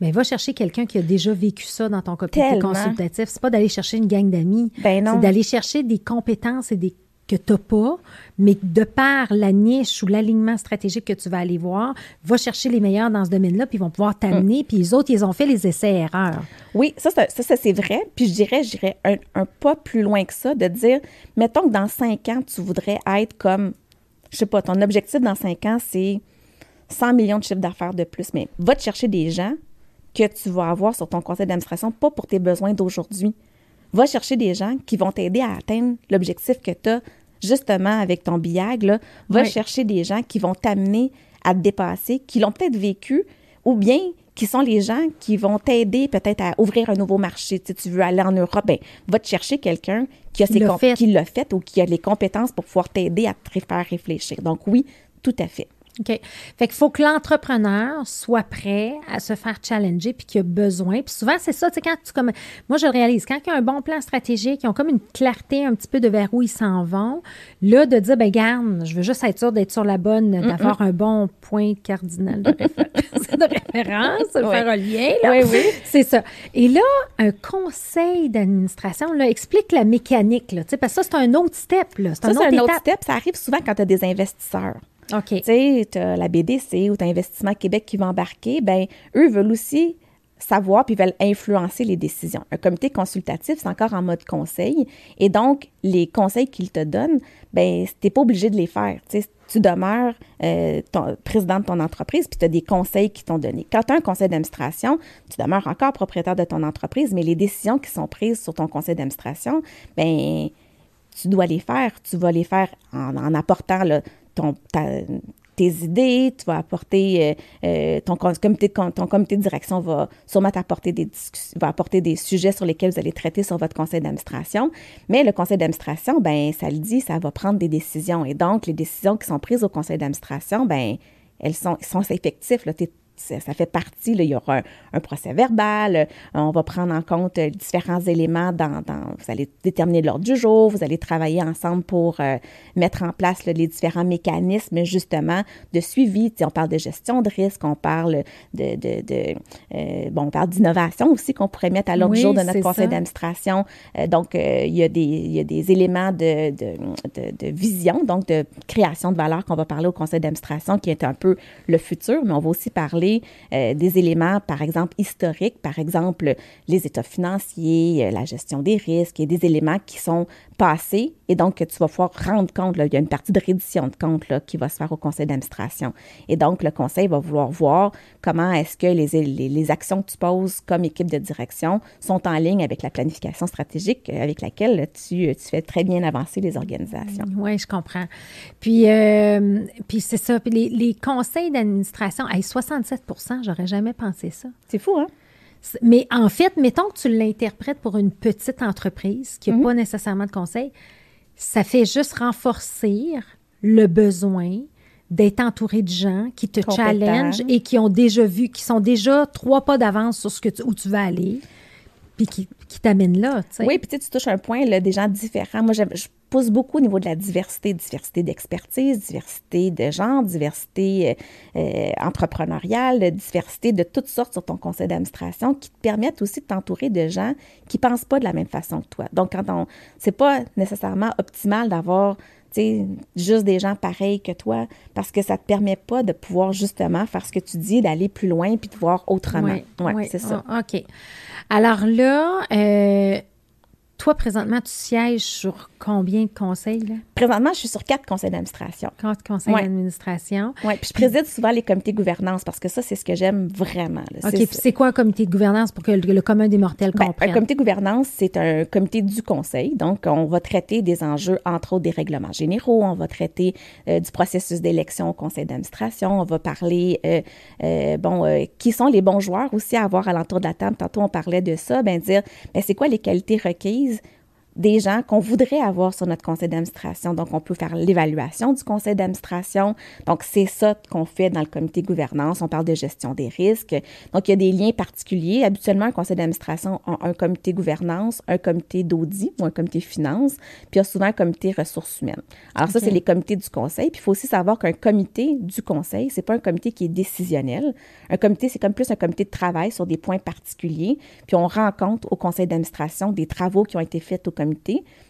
Mais va chercher quelqu'un qui a déjà vécu ça dans ton comité consultatif. C'est pas d'aller chercher une gang d'amis. Ben c'est d'aller chercher des compétences et des que tu n'as pas, mais de par la niche ou l'alignement stratégique que tu vas aller voir, va chercher les meilleurs dans ce domaine-là, puis ils vont pouvoir t'amener, mm. puis les autres, ils ont fait les essais-erreurs. Oui, ça, ça, ça c'est vrai. Puis je dirais, je un, un, pas plus loin que ça, de dire, mettons que dans cinq ans, tu voudrais être comme, je sais pas, ton objectif dans cinq ans, c'est 100 millions de chiffres d'affaires de plus, mais va te chercher des gens que tu vas avoir sur ton conseil d'administration, pas pour tes besoins d'aujourd'hui, va chercher des gens qui vont t'aider à atteindre l'objectif que tu as justement avec ton BIAG. Va chercher des gens qui vont t'amener à te dépasser, qui l'ont peut-être vécu, ou bien qui sont les gens qui vont t'aider peut-être à ouvrir un nouveau marché. Si tu veux aller en Europe, ben, va te chercher quelqu'un qui a ses qui l'a fait ou qui a les compétences pour pouvoir t'aider à te faire réfléchir. Donc oui, tout à fait. OK. Fait qu'il faut que l'entrepreneur soit prêt à se faire challenger puis qu'il a besoin. Puis souvent, c'est ça, tu sais, quand tu comme. Moi, je le réalise, quand il y a un bon plan stratégique, ils ont comme une clarté un petit peu de vers où ils s'en vont, là, de dire, ben garde, je veux juste être sûr d'être sur la bonne, d'avoir un bon point cardinal de référence, de, référence de faire un lien. Là. Oui, oui. C'est ça. Et là, un conseil d'administration, là, explique la mécanique, là, tu sais, parce que ça, c'est un autre step, là. C'est un, autre, un autre step. Ça arrive souvent quand tu as des investisseurs. OK. Tu sais, la BDC ou tu Investissement Québec qui va embarquer, ben eux veulent aussi savoir puis veulent influencer les décisions. Un comité consultatif, c'est encore en mode conseil. Et donc, les conseils qu'ils te donnent, ben tu n'es pas obligé de les faire. Tu demeures euh, président de ton entreprise, puis tu as des conseils qui t'ont donné. Quand tu as un conseil d'administration, tu demeures encore propriétaire de ton entreprise, mais les décisions qui sont prises sur ton conseil d'administration, ben tu dois les faire. Tu vas les faire en, en apportant là, tes idées, tu vas apporter euh, euh, ton, comité, ton comité de direction va sûrement t'apporter des va apporter des sujets sur lesquels vous allez traiter sur votre conseil d'administration. Mais le conseil d'administration, ben ça le dit, ça va prendre des décisions. Et donc, les décisions qui sont prises au conseil d'administration, ben elles sont, sont effectives. Ça, fait partie, il y aura un, procès verbal, euh, on va prendre en compte euh, différents éléments dans, vous allez déterminer l'ordre du jour, vous allez travailler ensemble pour euh, mettre en place les différents mécanismes justement de suivi. on parle de gestion de risque, on parle de, de, bon, on parle d'innovation aussi qu'on pourrait mettre à l'ordre du jour de notre conseil d'administration. donc, il, y a des, il y a des éléments de, de, vision, donc de création de valeur qu'on va parler au conseil d'administration qui est un peu le futur, mais on va aussi parler euh, des éléments, par exemple, historiques, par exemple, les états financiers, euh, la gestion des risques et des éléments qui sont passés et donc que tu vas pouvoir rendre compte. Là, il y a une partie de reddition de compte là, qui va se faire au conseil d'administration. Et donc, le conseil va vouloir voir comment est-ce que les, les, actions que tu poses comme équipe de direction sont en ligne avec la planification stratégique avec laquelle tu, tu fais très bien avancer les organisations. Oui, je comprends. Puis, euh, puis c'est ça. Puis les, les conseils d'administration, à 67% j'aurais jamais pensé ça. C'est fou, hein? Mais en fait, mettons que tu l'interprètes pour une petite entreprise qui n'a mhm. pas nécessairement de conseil, ça fait juste renforcer le besoin d'être entouré de gens qui te challengent et qui ont déjà vu, qui sont déjà trois pas d'avance sur ce que où tu vas aller, puis qui, qui t'amènent là. Oui, puis tu touches un point, là, des gens différents. Moi, je, pousse beaucoup au niveau de la diversité, diversité d'expertise, diversité de genre, diversité euh, euh, entrepreneuriale, diversité de toutes sortes sur ton conseil d'administration qui te permettent aussi de t'entourer de gens qui pensent pas de la même façon que toi. Donc, quand on, c'est pas nécessairement optimal d'avoir juste des gens pareils que toi, parce que ça te permet pas de pouvoir justement faire ce que tu dis, d'aller plus loin puis de voir autrement. Oui, c'est ça. OK. Alors là, euh, toi, présentement, tu sièges sur combien de conseils? Là? Présentement, je suis sur quatre conseils d'administration. Quatre conseils d'administration. Oui, puis je préside souvent les comités de gouvernance parce que ça, c'est ce que j'aime vraiment. OK, puis c'est quoi un comité de gouvernance pour que le, commun des mortels ben, comprenne? un comité de gouvernance, c'est un comité du conseil. Donc, on va traiter des enjeux, entre autres des règlements généraux, on va traiter euh, du processus d'élection au conseil d'administration, on va parler, euh, euh, bon, qui sont les bons joueurs aussi à avoir à l'entour de la table. Tantôt, on parlait de ça, ben dire, ben c'est quoi les qualités requises is des gens qu'on voudrait avoir sur notre conseil d'administration. Donc, on peut faire l'évaluation du conseil d'administration. Donc, c'est ça qu'on fait dans le comité gouvernance. On parle de gestion des risques. Donc, il y a des liens particuliers. Habituellement, un conseil d'administration a un comité gouvernance, un comité d'audit ou un comité finance, puis il y a souvent un comité ressources humaines. Alors, ça, c'est les comités du conseil. Puis, il faut aussi savoir qu'un comité du conseil, c'est pas un comité qui est décisionnel. Un comité, c'est comme plus un comité de travail sur des points particuliers. Puis, on rend compte au conseil d'administration des travaux qui ont été faits au comité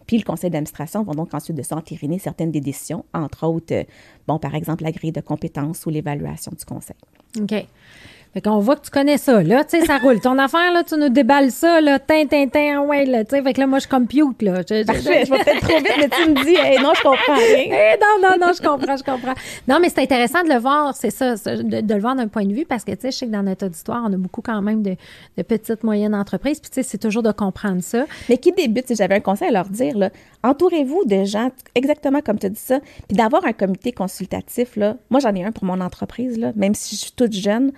puis le conseil d'administration va donc ensuite de ça entériner certaines des décisions, entre autres, euh, bon, par exemple, la grille de compétences ou l'évaluation du conseil. OK. Fait qu'on voit que tu connais ça, là, tu sais, ça roule. Ton affaire, là, tu nous déballes ça, là, tin, tin, tin, ouais, là, tu sais, fait que là, moi, je compute, là. Je, je, je, vais peut-être trop vite, mais tu me dis, hey, non, je comprends rien. Eh, non, non, non, je comprends, je comprends. Non, mais c'est intéressant de le voir, c'est ça, de, le voir d'un point de vue, parce que, tu sais, je sais que dans notre auditoire, on a beaucoup quand même de, de petites, moyennes entreprises, puis, tu sais, c'est toujours de comprendre ça. Mais qui débute, si j'avais un conseil à leur dire, là, entourez-vous de gens, exactement comme tu dit ça, puis d'avoir un comité consultatif, là. Moi, j'en ai un pour mon entreprise, là, même si je suis toute jeune.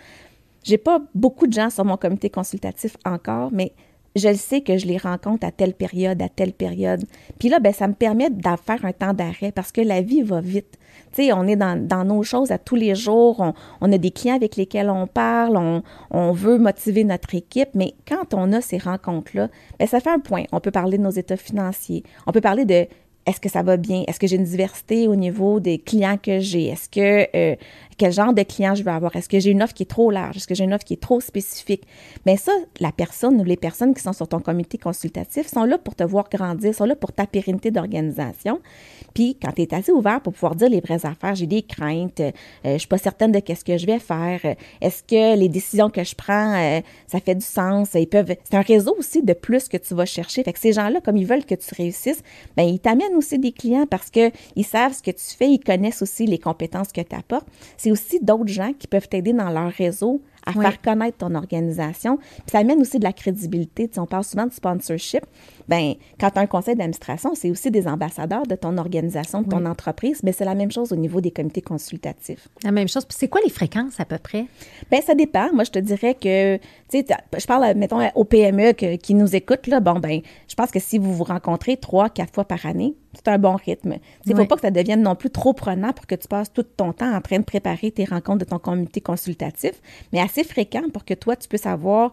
J'ai pas beaucoup de gens sur mon comité consultatif encore, mais je le sais que je les rencontre à telle période, à telle période. Puis là, ben, ça me permet d'en faire un temps d'arrêt parce que la vie va vite. Tu sais, on est dans, nos choses à tous les jours. On, a des clients avec lesquels on parle. On, on, veut motiver notre équipe. Mais quand on a ces rencontres-là, ben, ça fait un point. On peut parler de nos états financiers. On peut parler de est-ce que ça va bien? Est-ce que j'ai une diversité au niveau des clients que j'ai? Est-ce que euh, quel genre de client je veux avoir? Est-ce que j'ai une offre qui est trop large? Est-ce que j'ai une offre qui est trop spécifique? Mais ça, la personne ou les personnes qui sont sur ton comité consultatif sont là pour te voir grandir, sont là pour ta pérennité d'organisation. Puis quand tu es assez ouvert pour pouvoir dire les vraies affaires, j'ai des craintes, euh, je suis pas certaine de qu'est-ce que je vais faire, est-ce que les décisions que je prends, euh, ça fait du sens? Ils peuvent. C'est un réseau aussi de plus que tu vas chercher. Fait que ces gens-là, comme ils veulent que tu réussisses, ben ils t'amènent aussi des clients parce que ils savent ce que tu fais, ils connaissent aussi les compétences que tu apportes c'est aussi d'autres gens qui peuvent t'aider dans leur réseau à faire connaître ton organisation. Puis ça amène aussi de la crédibilité. Tu on parle souvent de sponsorship. Ben, quand tu as un conseil d'administration, c'est aussi des ambassadeurs de ton organisation, de ton entreprise, mais c'est la même chose au niveau des comités consultatifs. La même chose. Puis c'est quoi les fréquences à peu près? Bien, ça dépend. Moi, je te dirais que, tu sais, je parle, mettons, aux PME qui nous écoutent, là. Bon, ben, je pense que si vous vous rencontrez trois, quatre fois par année, c'est un bon rythme. Il ne faut pas que ça devienne non plus trop prenant pour que tu passes tout ton temps en train de préparer tes rencontres de ton comité consultatif, mais assez fréquent pour que toi, tu puisses avoir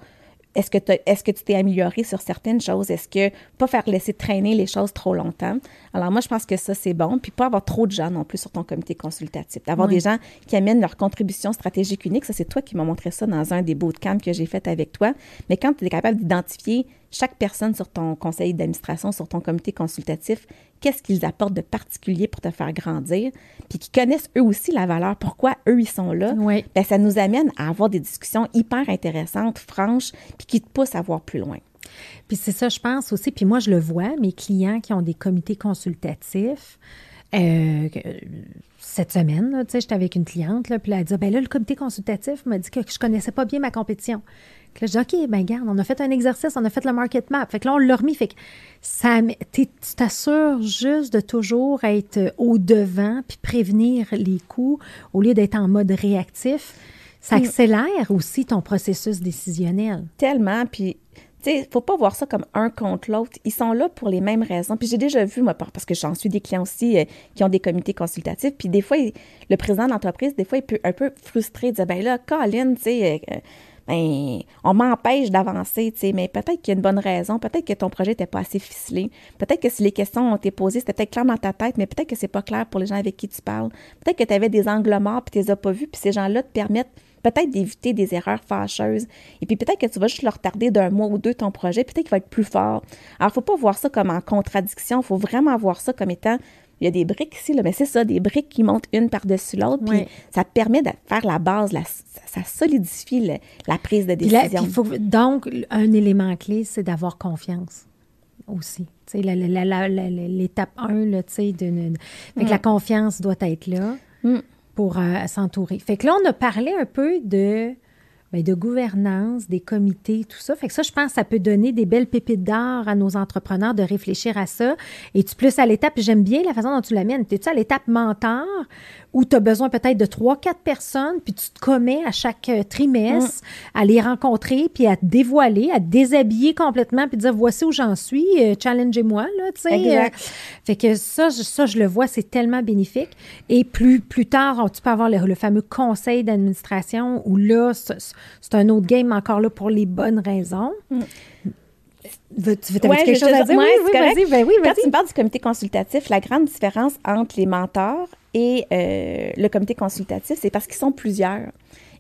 est-ce que, est-ce que tu t'es amélioré sur certaines choses? Est-ce que pas faire laisser traîner les choses trop longtemps? Alors moi, je pense que ça, c'est bon. Puis pas avoir trop de gens non plus sur ton comité consultatif. D'avoir des gens qui amènent leur contribution stratégique unique. Ça, c'est toi qui m'as montré ça dans un des bootcamps que j'ai fait avec toi. Mais quand tu es capable d'identifier chaque personne sur ton conseil d'administration, sur ton comité consultatif, qu'est-ce qu'ils apportent de particulier pour te faire grandir, puis qui connaissent eux aussi la valeur, pourquoi eux, ils sont là, oui. bien, ça nous amène à avoir des discussions hyper intéressantes, franches, puis qui te poussent à voir plus loin. Puis c'est ça, je pense aussi, puis moi, je le vois, mes clients qui ont des comités consultatifs, euh, cette semaine, tu sais, j'étais avec une cliente, là, puis elle a dit, ben là, le comité consultatif m'a dit que je connaissais pas bien ma compétition. Là, je dis, OK, ben garde, on a fait un exercice, on a fait le market map. Fait que là, on l'a remis. Fait que ça, tu t'assures juste de toujours être au-devant puis prévenir les coûts au lieu d'être en mode réactif. Ça mm. accélère aussi ton processus décisionnel. Tellement. Puis tu sais, faut pas voir ça comme un contre l'autre. Ils sont là pour les mêmes raisons. Puis j'ai déjà vu, moi, parce que j'en suis des clients aussi euh, qui ont des comités consultatifs. Puis des fois, le président de l'entreprise, des fois, il peut un peu frustré, dire, ben là, Colin, tu sais, euh, ben, on m'empêche d'avancer, tu sais, mais peut-être qu'il y a une bonne raison, peut-être que ton projet n'était pas assez ficelé, peut-être que si les questions ont été posées, c'était clair dans ta tête, mais peut-être que c'est pas clair pour les gens avec qui tu parles, peut-être que tu avais des angles morts puis tu les as pas vus, puis ces gens-là te permettent peut-être d'éviter des erreurs fâcheuses. Et puis peut-être que tu vas juste le retarder d'un mois ou deux ton projet, peut-être qu'il va être plus fort. Alors, il faut pas voir ça comme en contradiction, il faut vraiment voir ça comme étant il y a des briques ici, là, mais c'est ça, des briques qui montent une par-dessus l'autre, puis ça permet de faire la base, ça solidifie la prise de décision. donc, un élément clé, c'est d'avoir confiance aussi. L'étape 1, là, tu sais, de, la confiance doit être là mm. pour euh, s'entourer. Fait que là, on a parlé un peu de ben, de gouvernance, des comités, tout ça. Fait que ça, je pense, ça peut donner des belles pépites d'or à nos entrepreneurs de réfléchir à ça. Et tu plus à l'étape, j'aime bien la façon dont tu l'amènes. Tu es-tu à l'étape mentor où tu as besoin peut-être de trois, quatre personnes, puis tu te commets à chaque euh, trimestre mm. à les rencontrer, puis à te dévoiler, à te déshabiller complètement, puis dire voici où j'en suis, euh, challengez-moi, là, tu sais. Euh. fait que ça, je, ça, je le vois, c'est tellement bénéfique. Et plus, plus tard, tu peux avoir le, fameux conseil d'administration où là, c'est un autre game encore là pour les bonnes raisons. Mm. Tu veux quelque chose à dire? oui, oui, vas-y, ben oui, Quand tu me parles du comité consultatif, la grande différence entre les mentors et euh, le comité consultatif, c'est parce qu'ils sont plusieurs.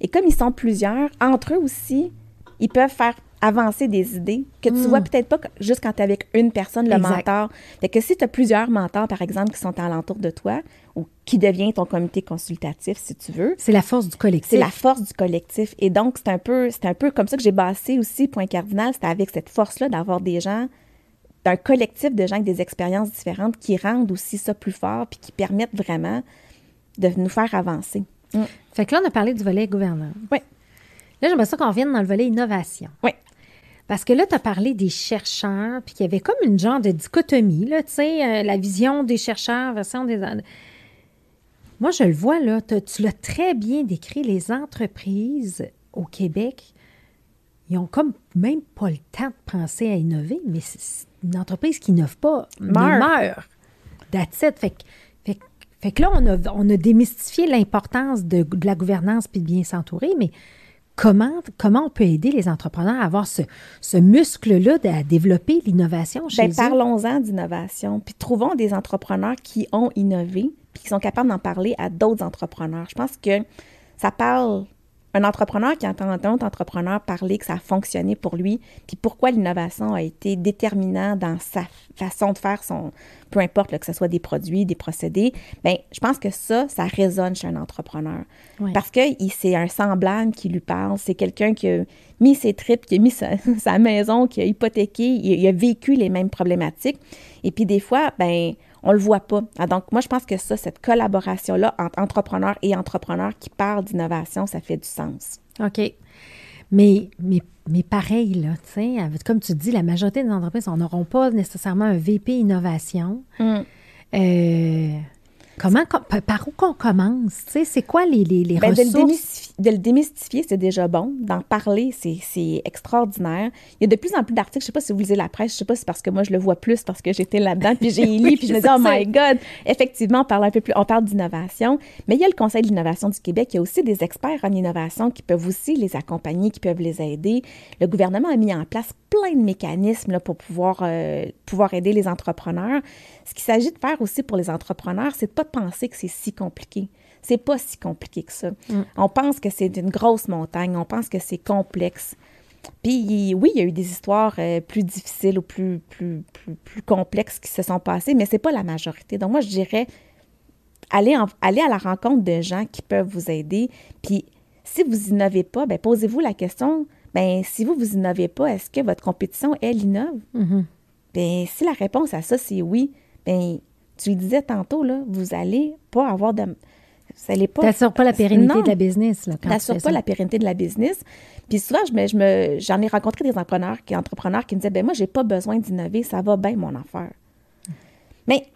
Et comme ils sont plusieurs, entre eux aussi, ils peuvent faire avancer des idées que tu vois hmm. peut-être pas juste quand tu es avec une personne, le mentor. Fait que si tu as plusieurs mentors, par exemple, qui sont alentour de toi qui devient ton comité consultatif, si tu veux. C'est la force du collectif. C'est la force du collectif. Et donc, c'est un peu, c'est un peu comme ça que j'ai bassé aussi, point cardinal, c'était avec cette force-là d'avoir des gens d'un collectif de gens avec des expériences différentes qui rendent aussi ça plus fort puis qui permettent vraiment de nous faire avancer. Mm. Fait que là, on a parlé du volet gouvernance. Oui. Là, j'aimerais ça qu'on revienne dans le volet innovation. Oui. Parce que là, tu as parlé des chercheurs, puis qu'il y avait comme une genre de dichotomie, là, tu sais, euh, la vision des chercheurs version des... Moi, je le vois, là, tu l'as très bien décrit, les entreprises au Québec, ils ont comme même pas le temps de penser à innover, mais c'est une entreprise qui n'innove pas meurt. meurt. That's it. Fait, fait, fait, que là, on a, on a démystifié l'importance de, de, la gouvernance puis de bien s'entourer, mais comment, comment on peut aider les entrepreneurs à avoir ce, ce muscle-là à développer l'innovation chez Bien, Parlons-en d'innovation, puis trouvons des entrepreneurs qui ont innové, puis qui sont capables d'en parler à d'autres entrepreneurs. Je pense que ça parle un entrepreneur qui entend un autre entrepreneur parler que ça a fonctionné pour lui, puis pourquoi l'innovation a été déterminante dans sa façon de faire son, peu importe que ce soit des produits, des procédés, bien, je pense que ça, ça résonne chez un entrepreneur. Parce que c'est un semblable qui lui parle, c'est quelqu'un qui a mis ses tripes, qui a mis sa, maison, qui a hypothéqué, il, a vécu les mêmes problématiques. Et puis des fois, ben on le voit pas. Ah, donc, moi, je pense que ça, cette collaboration-là entre entrepreneurs et entrepreneurs qui parlent d'innovation, ça fait du sens. OK. Mais, mais, mais pareil, là, tu sais, comme tu dis, la majorité des entreprises, on n'auront pas nécessairement un VP innovation. Mm. Euh, Comment, par où qu'on commence? C'est quoi les, les, les ben, ressources? De le, démystifier, c'est déjà bon. D'en parler, c'est extraordinaire. Il y a de plus en plus d'articles. Je ne sais pas si vous lisez la presse. Je ne sais pas si c'est parce que moi, je le vois plus parce que j'étais là-dedans, puis j'ai lu, puis je me dis, oh my God! Effectivement, on parle un peu plus, on parle d'innovation. Mais il y a le Conseil de l'innovation du Québec. Il y a aussi des experts en innovation qui peuvent aussi les accompagner, qui peuvent les aider. Le gouvernement a mis en place plein de mécanismes là, pour pouvoir, euh, pouvoir aider les entrepreneurs. Ce qu'il s'agit de faire aussi pour les entrepreneurs, c'est de pas de penser que c'est si compliqué. C'est pas si compliqué que ça. Mm. On pense que c'est une grosse montagne, on pense que c'est complexe. Puis oui, il y a eu des histoires euh, plus difficiles ou plus, plus, plus, complexes qui se sont passées, mais c'est pas la majorité. Donc moi, je dirais, allez, aller à la rencontre de gens qui peuvent vous aider. Puis si vous innovez pas, ben posez-vous la question, ben si vous, vous innovez pas, est-ce que votre compétition, elle, innove? Mm-hmm. Bien, si la réponse à ça, c'est oui, bien, tu le disais tantôt, là, vous allez pas avoir de. Vous pas. T'assures pas la pérennité de la business, là. T'assures pas la pérennité de la business. Puis souvent, je je me, j'en ai rencontré des entrepreneurs qui, entrepreneurs qui me disaient, ben moi, j'ai pas besoin d'innover, ça va bien mon affaire. Mais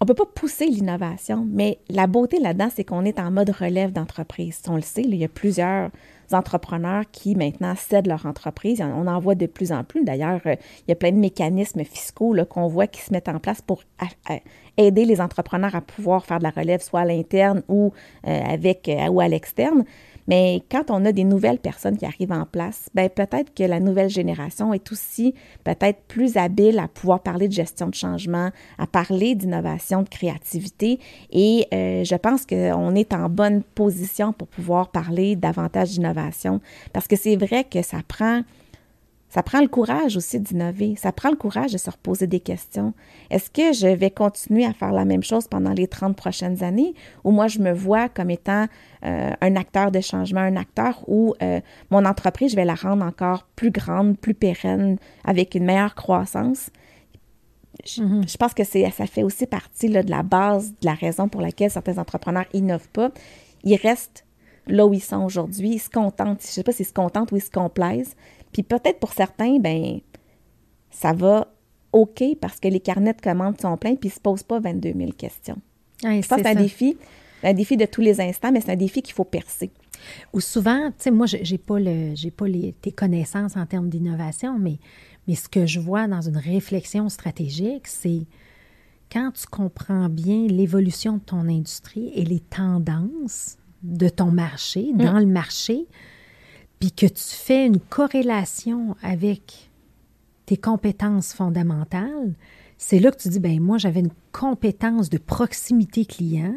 on peut pas pousser l'innovation, mais la beauté là-dedans, c'est qu'on est en mode relève d'entreprise. On le sait, il y a plusieurs entrepreneurs qui maintenant cèdent leur entreprise. On en voit de plus en plus. D'ailleurs, euh, il y a plein de mécanismes fiscaux qu'on voit qui se mettent en place pour aider les entrepreneurs à pouvoir faire de la relève, soit à l'interne ou, euh, avec, euh, ou à l'externe. Mais quand on a des nouvelles personnes qui arrivent en place, ben peut-être que la nouvelle génération est aussi peut-être plus habile à pouvoir parler de gestion de changement, à parler d'innovation, de créativité. Et euh, je pense qu'on est en bonne position pour pouvoir parler davantage d'innovation parce que c'est vrai que ça prend ça prend le courage aussi d'innover. Ça prend le courage de se reposer des questions. Est-ce que je vais continuer à faire la même chose pendant les 30 prochaines années ou moi, je me vois comme étant euh, un acteur de changement, un acteur où euh, mon entreprise, je vais la rendre encore plus grande, plus pérenne, avec une meilleure croissance? Je, mm-hmm. pense que ça fait aussi partie là, de la base, de la raison pour laquelle certains entrepreneurs innovent pas. Ils restent là où ils sont aujourd'hui. Ils se contentent. Je sais pas s'ils se contentent ou ils se complaisent. Puis peut-être pour certains, ben ça va OK parce que les carnets de commandes sont pleins puis ils se posent pas 22 000 questions. je pense que c'est un défi, un défi de tous les instants, mais c'est un défi qu'il faut percer. Ou souvent, tu sais, moi, j'ai pas le, j'ai pas les, tes connaissances en termes d'innovation, mais, mais ce que je vois dans une réflexion stratégique, c'est quand tu comprends bien l'évolution de ton industrie et les tendances de ton marché, mm. dans le marché, puis que tu fais une corrélation avec tes compétences fondamentales, c'est là que tu dis, ben moi, j'avais une compétence de proximité client.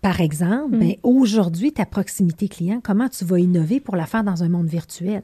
Par exemple, mm. ben, aujourd'hui, ta proximité client, comment tu vas innover pour la faire dans un monde virtuel?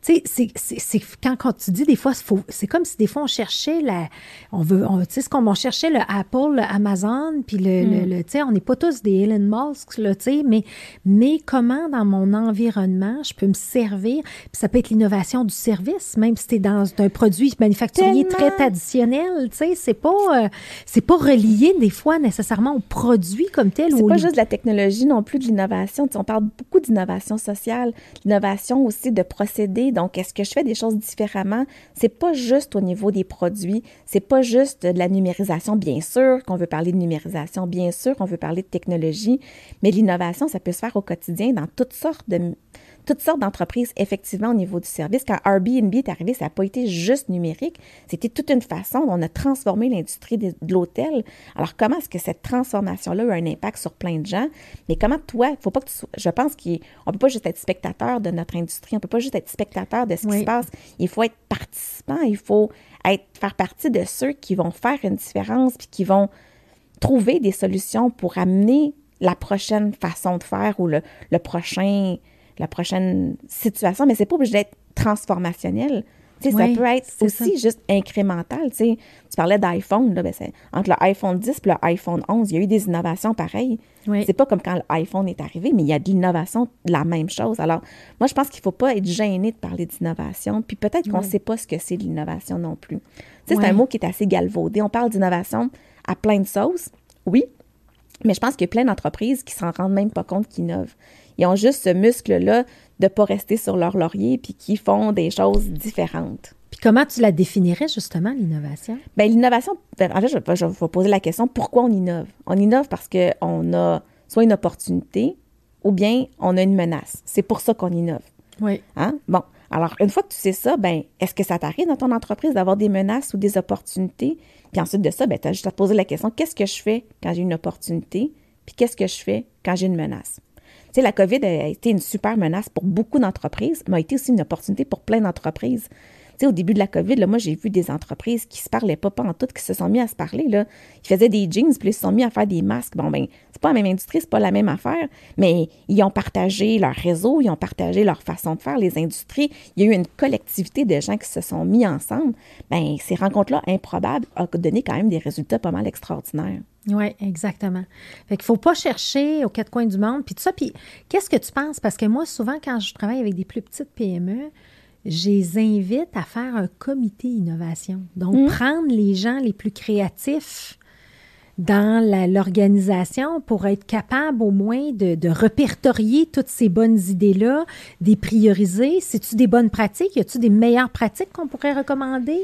Tu sais, c'est quand, quand tu dis des fois, c'est comme si des fois on cherchait la. On veut. Tu sais, ce qu'on cherchait le Apple, le Amazon, puis le. le, tu sais, on n'est pas tous des Elon Musk, là, tu sais, mais, mais comment dans mon environnement je peux me servir? Puis ça peut être l'innovation du service, même si tu es dans un produit manufacturier très traditionnel, tu sais, c'est pas, euh, c'est pas relié des fois nécessairement au produit comme tel. C'est pas juste de la technologie non plus, de l'innovation. On parle beaucoup d'innovation sociale, l'innovation aussi de procédés donc, est-ce que je fais des choses différemment? C'est pas juste au niveau des produits, c'est pas juste de la numérisation, bien sûr qu'on veut parler de numérisation, bien sûr qu'on veut parler de technologie, mais l'innovation, ça peut se faire au quotidien dans toutes sortes de toutes sortes d'entreprises, effectivement, au niveau du service. Quand Airbnb est arrivé, ça n'a pas été juste numérique, c'était toute une façon dont on a transformé l'industrie de, l'hôtel. Alors, comment est-ce que cette transformation-là a eu un impact sur plein de gens? Mais comment toi, il faut pas que tu sois, je pense qu'on ne peut pas juste être spectateur de notre industrie, on ne peut pas juste être spectateur de ce qui se passe. Il faut être participant, il faut être, faire partie de ceux qui vont faire une différence puis qui vont trouver des solutions pour amener la prochaine façon de faire ou le, le prochain la prochaine situation, mais c'est pas obligé d'être transformationnel. ça peut être aussi juste incrémental. Tu parlais d'iPhone, ben entre l'iPhone 10 et l'iPhone 11, il y a eu des innovations pareilles. C'est pas comme quand l'iPhone est arrivé, mais il y a de l'innovation, la même chose. Alors, moi, je pense qu'il faut pas être gêné de parler d'innovation, puis peut-être qu'on ne sait pas ce que c'est l'innovation non plus. c'est un mot qui est assez galvaudé. On parle d'innovation à plein de sauces, oui, mais je pense qu'il y a plein d'entreprises qui s'en rendent même pas compte qu'ils innovent. Ils ont juste ce muscle-là de ne pas rester sur leur laurier puis qui font des choses différentes. Puis comment tu la définirais justement, l'innovation? Bien, l'innovation, ben, en fait, je, je vais poser la question pourquoi on innove? On innove parce qu'on a soit une opportunité ou bien on a une menace. C'est pour ça qu'on innove. Oui. Hein? Bon. Alors, une fois que tu sais ça, ben, est-ce que ça t'arrive dans ton entreprise d'avoir des menaces ou des opportunités? Puis ensuite de ça, ben, tu as juste à te poser la question qu'est-ce que je fais quand j'ai une opportunité? Puis qu'est-ce que je fais quand j'ai une menace? Sais, la COVID a été une super menace pour beaucoup d'entreprises, mais a été aussi une opportunité pour plein d'entreprises. Sais, au début de la COVID, là, moi, j'ai vu des entreprises qui se parlaient pas, pas en tout, qui se sont mis à se parler. Là. Ils faisaient des jeans, puis ils se sont mis à faire des masques. Bon, ben, c'est pas la même industrie, c'est pas la même affaire, mais ils ont partagé leur réseau, ils ont partagé leur façon de faire, les industries. Il y a eu une collectivité de gens qui se sont mis ensemble. Ben, ces rencontres-là improbables ont donné quand même des résultats pas mal extraordinaires. Oui, exactement. Fait qu'il faut pas chercher aux quatre coins du monde, puis. Puis qu'est-ce que tu penses? Parce que moi, souvent, quand je travaille avec des plus petites PME, je les invite à faire un comité innovation. Donc, mmh. prendre les gens les plus créatifs dans l'organisation pour être capable au moins de, de répertorier toutes ces bonnes idées-là, des prioriser. C'est-tu des bonnes pratiques? Y a-tu des meilleures pratiques qu'on pourrait recommander?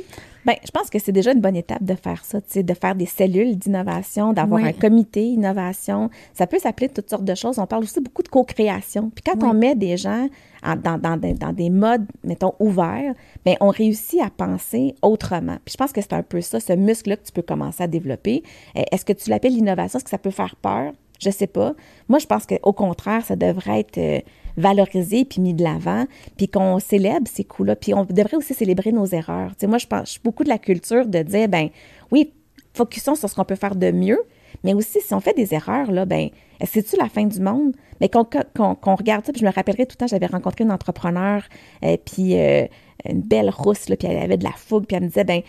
Bien, je pense que c'est déjà une bonne étape de faire ça, de faire des cellules d'innovation, d'avoir un comité innovation. Ça peut s'appeler toutes sortes de choses. On parle aussi beaucoup de co-création. Puis quand on met des gens dans, dans, dans, des modes, mettons, ouverts, bien, on réussit à penser autrement. Puis je pense que c'est un peu ça, ce muscle-là que tu peux commencer à développer. Euh, est-ce que tu l'appelles l'innovation? Est-ce que ça peut faire peur? Je sais pas. Moi, je pense qu'au contraire, ça devrait être euh, valorisé puis mis de l'avant, puis qu'on célèbre ces coups-là. Puis on devrait aussi célébrer nos erreurs. Moi, je pense suis beaucoup de la culture de dire, ben oui, focusons sur ce qu'on peut faire de mieux, mais aussi, si on fait des erreurs, là, ben c'est-tu la fin du monde? Mais qu'on regarde ça, puis je me rappellerai tout le temps, j'avais rencontré une entrepreneur, euh, puis euh, une belle rousse, là, puis elle avait de la fougue, puis elle me disait, ben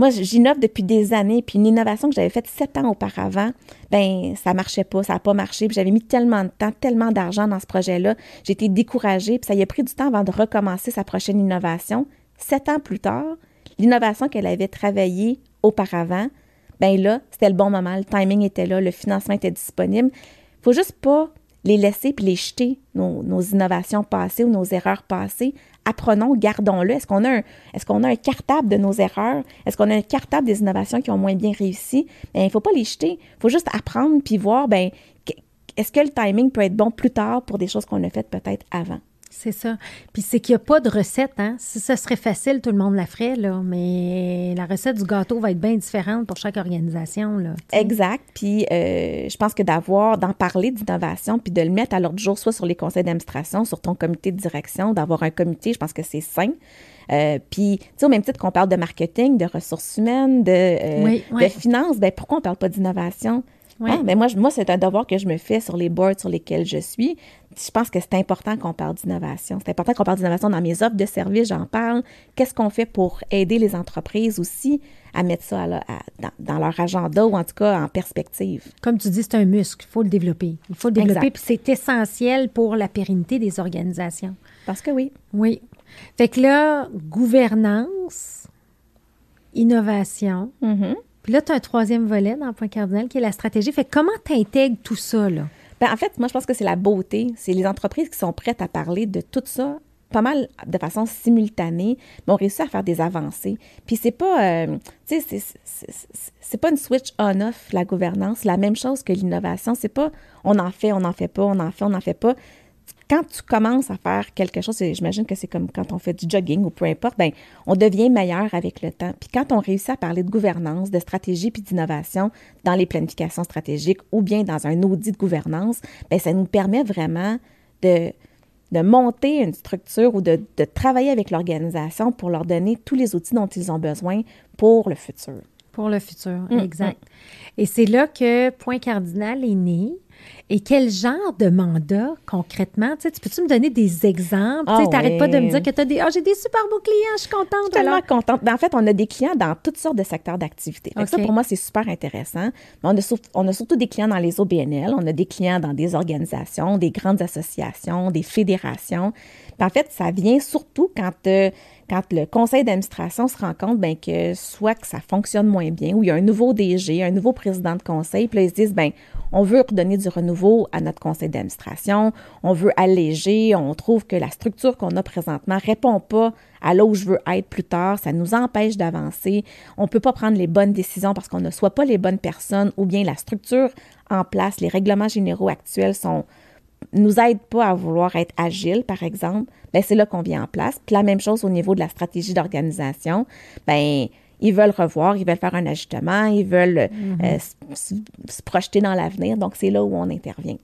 moi, j'innove depuis des années, puis une innovation que j'avais faite sept ans auparavant, ben ça marchait pas, ça n'a pas marché, puis j'avais mis tellement de temps, tellement d'argent dans ce projet-là, été découragée, puis ça y a pris du temps avant de recommencer sa prochaine innovation. Sept ans plus tard, l'innovation qu'elle avait travaillée auparavant, ben là, c'était le bon moment, le timing était là, le financement était disponible. Faut juste pas les laisser puis les jeter, nos innovations passées ou nos erreurs passées. Apprenons, gardons-le. Est-ce qu'on a, un, a un cartable de nos erreurs? Est-ce qu'on a un cartable des innovations qui ont moins bien réussi? Bien, il ne faut pas les jeter. Il faut juste apprendre puis voir, ben est-ce que le timing peut être bon plus tard pour des choses qu'on a faites peut-être avant? C'est ça. Puis c'est qu'il n'y a pas de recette. Hein? Si ça serait facile, tout le monde la ferait, là. Mais la recette du gâteau va être bien différente pour chaque organisation, là. Exact. Puis euh, je pense que d'avoir, d'en parler d'innovation, puis de le mettre à l'ordre du jour, soit sur les conseils d'administration, sur ton comité de direction, d'avoir un comité, je pense que c'est sain. Euh, puis, tu sais, au même titre qu'on parle de marketing, de ressources humaines, de, euh, de finances, ben pourquoi on ne parle pas d'innovation? Oui. Ah, mais moi, moi c'est un devoir que je me fais sur les boards sur lesquels je suis. Je pense que c'est important qu'on parle d'innovation. C'est important qu'on parle d'innovation dans mes offres de services, j'en parle. Qu'est-ce qu'on fait pour aider les entreprises aussi à mettre ça dans, leur agenda ou en tout cas en perspective? Comme tu dis, c'est un muscle. Il faut le développer. Il faut le développer, puis c'est essentiel pour la pérennité des organisations. Parce que oui. Oui. Fait que là, gouvernance, innovation. Mm-hmm. Puis là, tu as un troisième volet dans le point cardinal qui est la stratégie. Fait comment tu intègres tout ça, là? Bien, en fait, moi, je pense que c'est la beauté. C'est les entreprises qui sont prêtes à parler de tout ça pas mal de façon simultanée, mais on réussit à faire des avancées. Puis c'est pas, euh, tu sais, c'est pas une switch on-off, la gouvernance. La même chose que l'innovation. C'est pas on en fait, on n'en fait pas, on en fait, on n'en fait pas quand tu commences à faire quelque chose, j'imagine que c'est comme quand on fait du jogging ou peu importe, ben on devient meilleur avec le temps. Puis quand on réussit à parler de gouvernance, de stratégie puis d'innovation dans les planifications stratégiques ou bien dans un audit de gouvernance, ben ça nous permet vraiment de, de monter une structure ou de, de travailler avec l'organisation pour leur donner tous les outils dont ils ont besoin pour le futur. Pour le futur, mm, exact. Et c'est là que Point Cardinal est né. Et quel genre de mandat concrètement? Tu, peux-tu me donner des exemples? tu n'arrêtes pas de me dire que tu as des. Oh, j'ai des super beaux clients, je suis contente. Je suis tellement contente. Ben, en fait, on a des clients dans toutes sortes de secteurs d'activité. Ça, pour moi, c'est super intéressant. on, a on a surtout des clients dans les OBNL, on a des clients dans des organisations, des grandes associations, des fédérations. en fait, ça vient surtout quand. Euh, quand le conseil d'administration se rend compte ben, que soit que ça fonctionne moins bien, ou il y a un nouveau DG, un nouveau président de conseil, puis là, ils se disent, ben, on veut redonner du renouveau à notre conseil d'administration, on veut alléger, on trouve que la structure qu'on a présentement répond pas à là où je veux être plus tard, ça nous empêche d'avancer, on ne peut pas prendre les bonnes décisions parce qu'on ne soit pas les bonnes personnes, ou bien la structure en place, les règlements généraux actuels sont nous aident pas à vouloir être agile, par exemple, ben c'est là qu'on vient en place. Puis la même chose au niveau de la stratégie d'organisation, ben ils veulent revoir, ils veulent faire un ajustement, ils veulent mhm. euh, se, projeter dans l'avenir. Donc, c'est là où on intervient.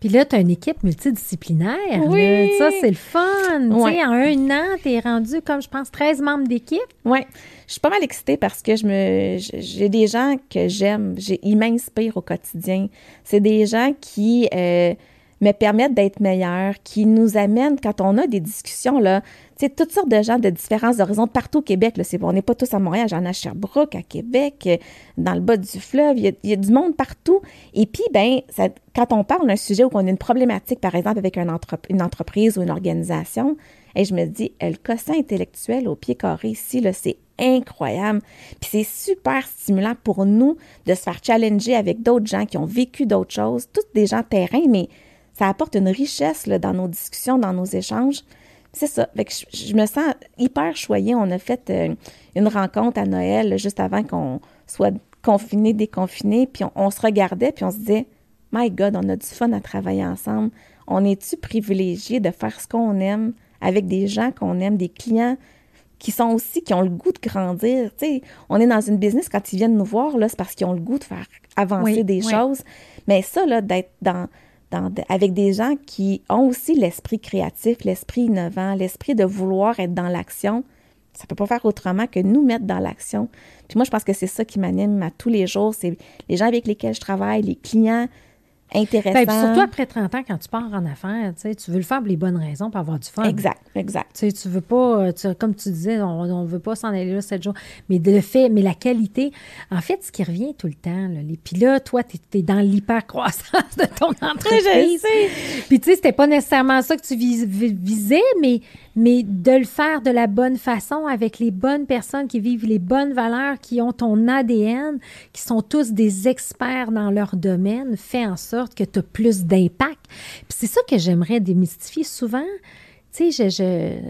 Puis là, tu as une équipe multidisciplinaire. Oui. Ça, c'est le fun. Tu sais, en un an, tu es rendu, comme je pense, 13 membres d'équipe. Oui. Je suis pas mal excitée parce que je me j'ai des gens que j'aime. Ils m'inspirent au quotidien. C'est des gens qui... Euh, me permettent d'être meilleurs, qui nous amènent, quand on a des discussions, là, tu sais, toutes sortes de gens de différents horizons, partout au Québec, là, c'est, on n'est pas tous à Montréal, j'en ai à Sherbrooke, à Québec, euh, dans le bas du fleuve, il y a, du monde partout. Et puis, ben, quand on parle d'un sujet où on a une problématique, par exemple, avec une, entreprise ou une organisation, et je me dis, le quotient intellectuel au pied carré ici, c'est incroyable. Puis c'est super stimulant pour nous de se faire challenger avec d'autres gens qui ont vécu d'autres choses, tous des gens terrain, mais ça apporte une richesse là, dans nos discussions, dans nos échanges. C'est ça. je, me sens hyper choyée. On a fait euh, une rencontre à Noël juste avant qu'on soit confiné, déconfiné, puis on, se regardait, puis on se disait, My God, on a du fun à travailler ensemble. On est-tu privilégié de faire ce qu'on aime avec des gens qu'on aime, des clients qui sont aussi, qui ont le goût de grandir? On est dans une business, quand ils viennent nous voir, c'est parce qu'ils ont le goût de faire avancer des choses. Mais ça, d'être dans, avec des gens qui ont aussi l'esprit créatif, l'esprit innovant, l'esprit de vouloir être dans l'action. Ça ne peut pas faire autrement que nous mettre dans l'action. Puis moi, je pense que c'est ça qui m'anime à tous les jours. C'est les gens avec lesquels je travaille, les clients, intéressant. Ben, surtout après 30 ans, quand tu pars en affaires, tu veux le faire pour les bonnes raisons, pour avoir du fun. Exact, exact. Tu tu veux pas, comme tu disais, on ne veut pas s'en aller là 7 jours. Mais le fait, mais la qualité, en fait, ce qui revient tout le temps, là, puis là, toi, tu es, dans l'hyper-croissance de ton entreprise. Puis tu sais, c'était pas nécessairement ça que tu visais, mais mais de le faire de la bonne façon avec les bonnes personnes qui vivent les bonnes valeurs, qui ont ton ADN, qui sont tous des experts dans leur domaine, fait en sorte que tu as plus d'impact. Puis c'est ça que j'aimerais démystifier souvent. Tu sais,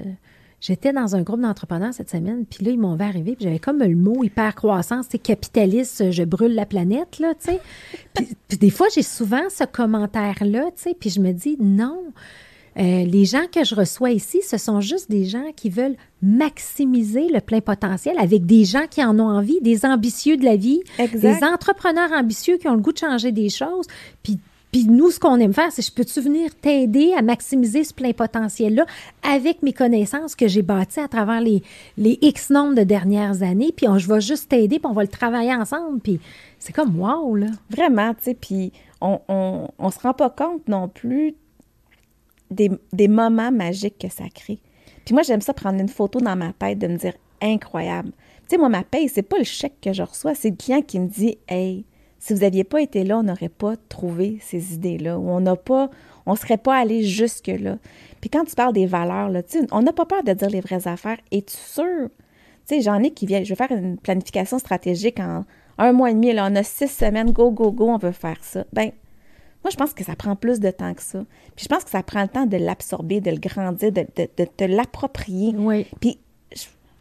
J'étais dans un groupe d'entrepreneurs cette semaine, puis là, ils m'ont vu arriver, puis j'avais comme le mot hyper croissance, c'est capitaliste, je brûle la planète, là, tu sais. puis, des fois, j'ai souvent ce commentaire-là, tu sais, puis je me dis, non, euh, les gens que je reçois ici, ce sont juste des gens qui veulent maximiser le plein potentiel avec des gens qui en ont envie, des ambitieux de la vie, des entrepreneurs ambitieux qui ont le goût de changer des choses. Puis puis nous, ce qu'on aime faire, c'est je peux-tu venir t'aider à maximiser ce plein potentiel-là avec mes connaissances que j'ai bâties à travers les, les X nombre de dernières années, puis on, je vais juste t'aider, puis on va le travailler ensemble, puis c'est comme wow, là. Vraiment, tu sais, puis on, on, on, se rend pas compte non plus des, moments magiques que ça crée. Puis moi, j'aime ça prendre une photo dans ma tête, de me dire incroyable. Tu sais, moi, ma paye, c'est pas le chèque que je reçois, c'est le client qui me dit Hey, si vous n'aviez pas été là, on n'aurait pas trouvé ces idées-là, ou on n'a pas, on serait pas allé jusque-là. Puis quand tu parles des valeurs, là, on n'a pas peur de dire les vraies affaires. Es-tu sûr? Tu sais, j'en ai qui viennent, je vais faire une planification stratégique en un mois et demi, là, on a six semaines, go, go, go, on veut faire ça. Ben, moi, je pense que ça prend plus de temps que ça. Puis je pense que ça prend le temps de l'absorber, de le grandir, de, de, de te l'approprier. Oui. Puis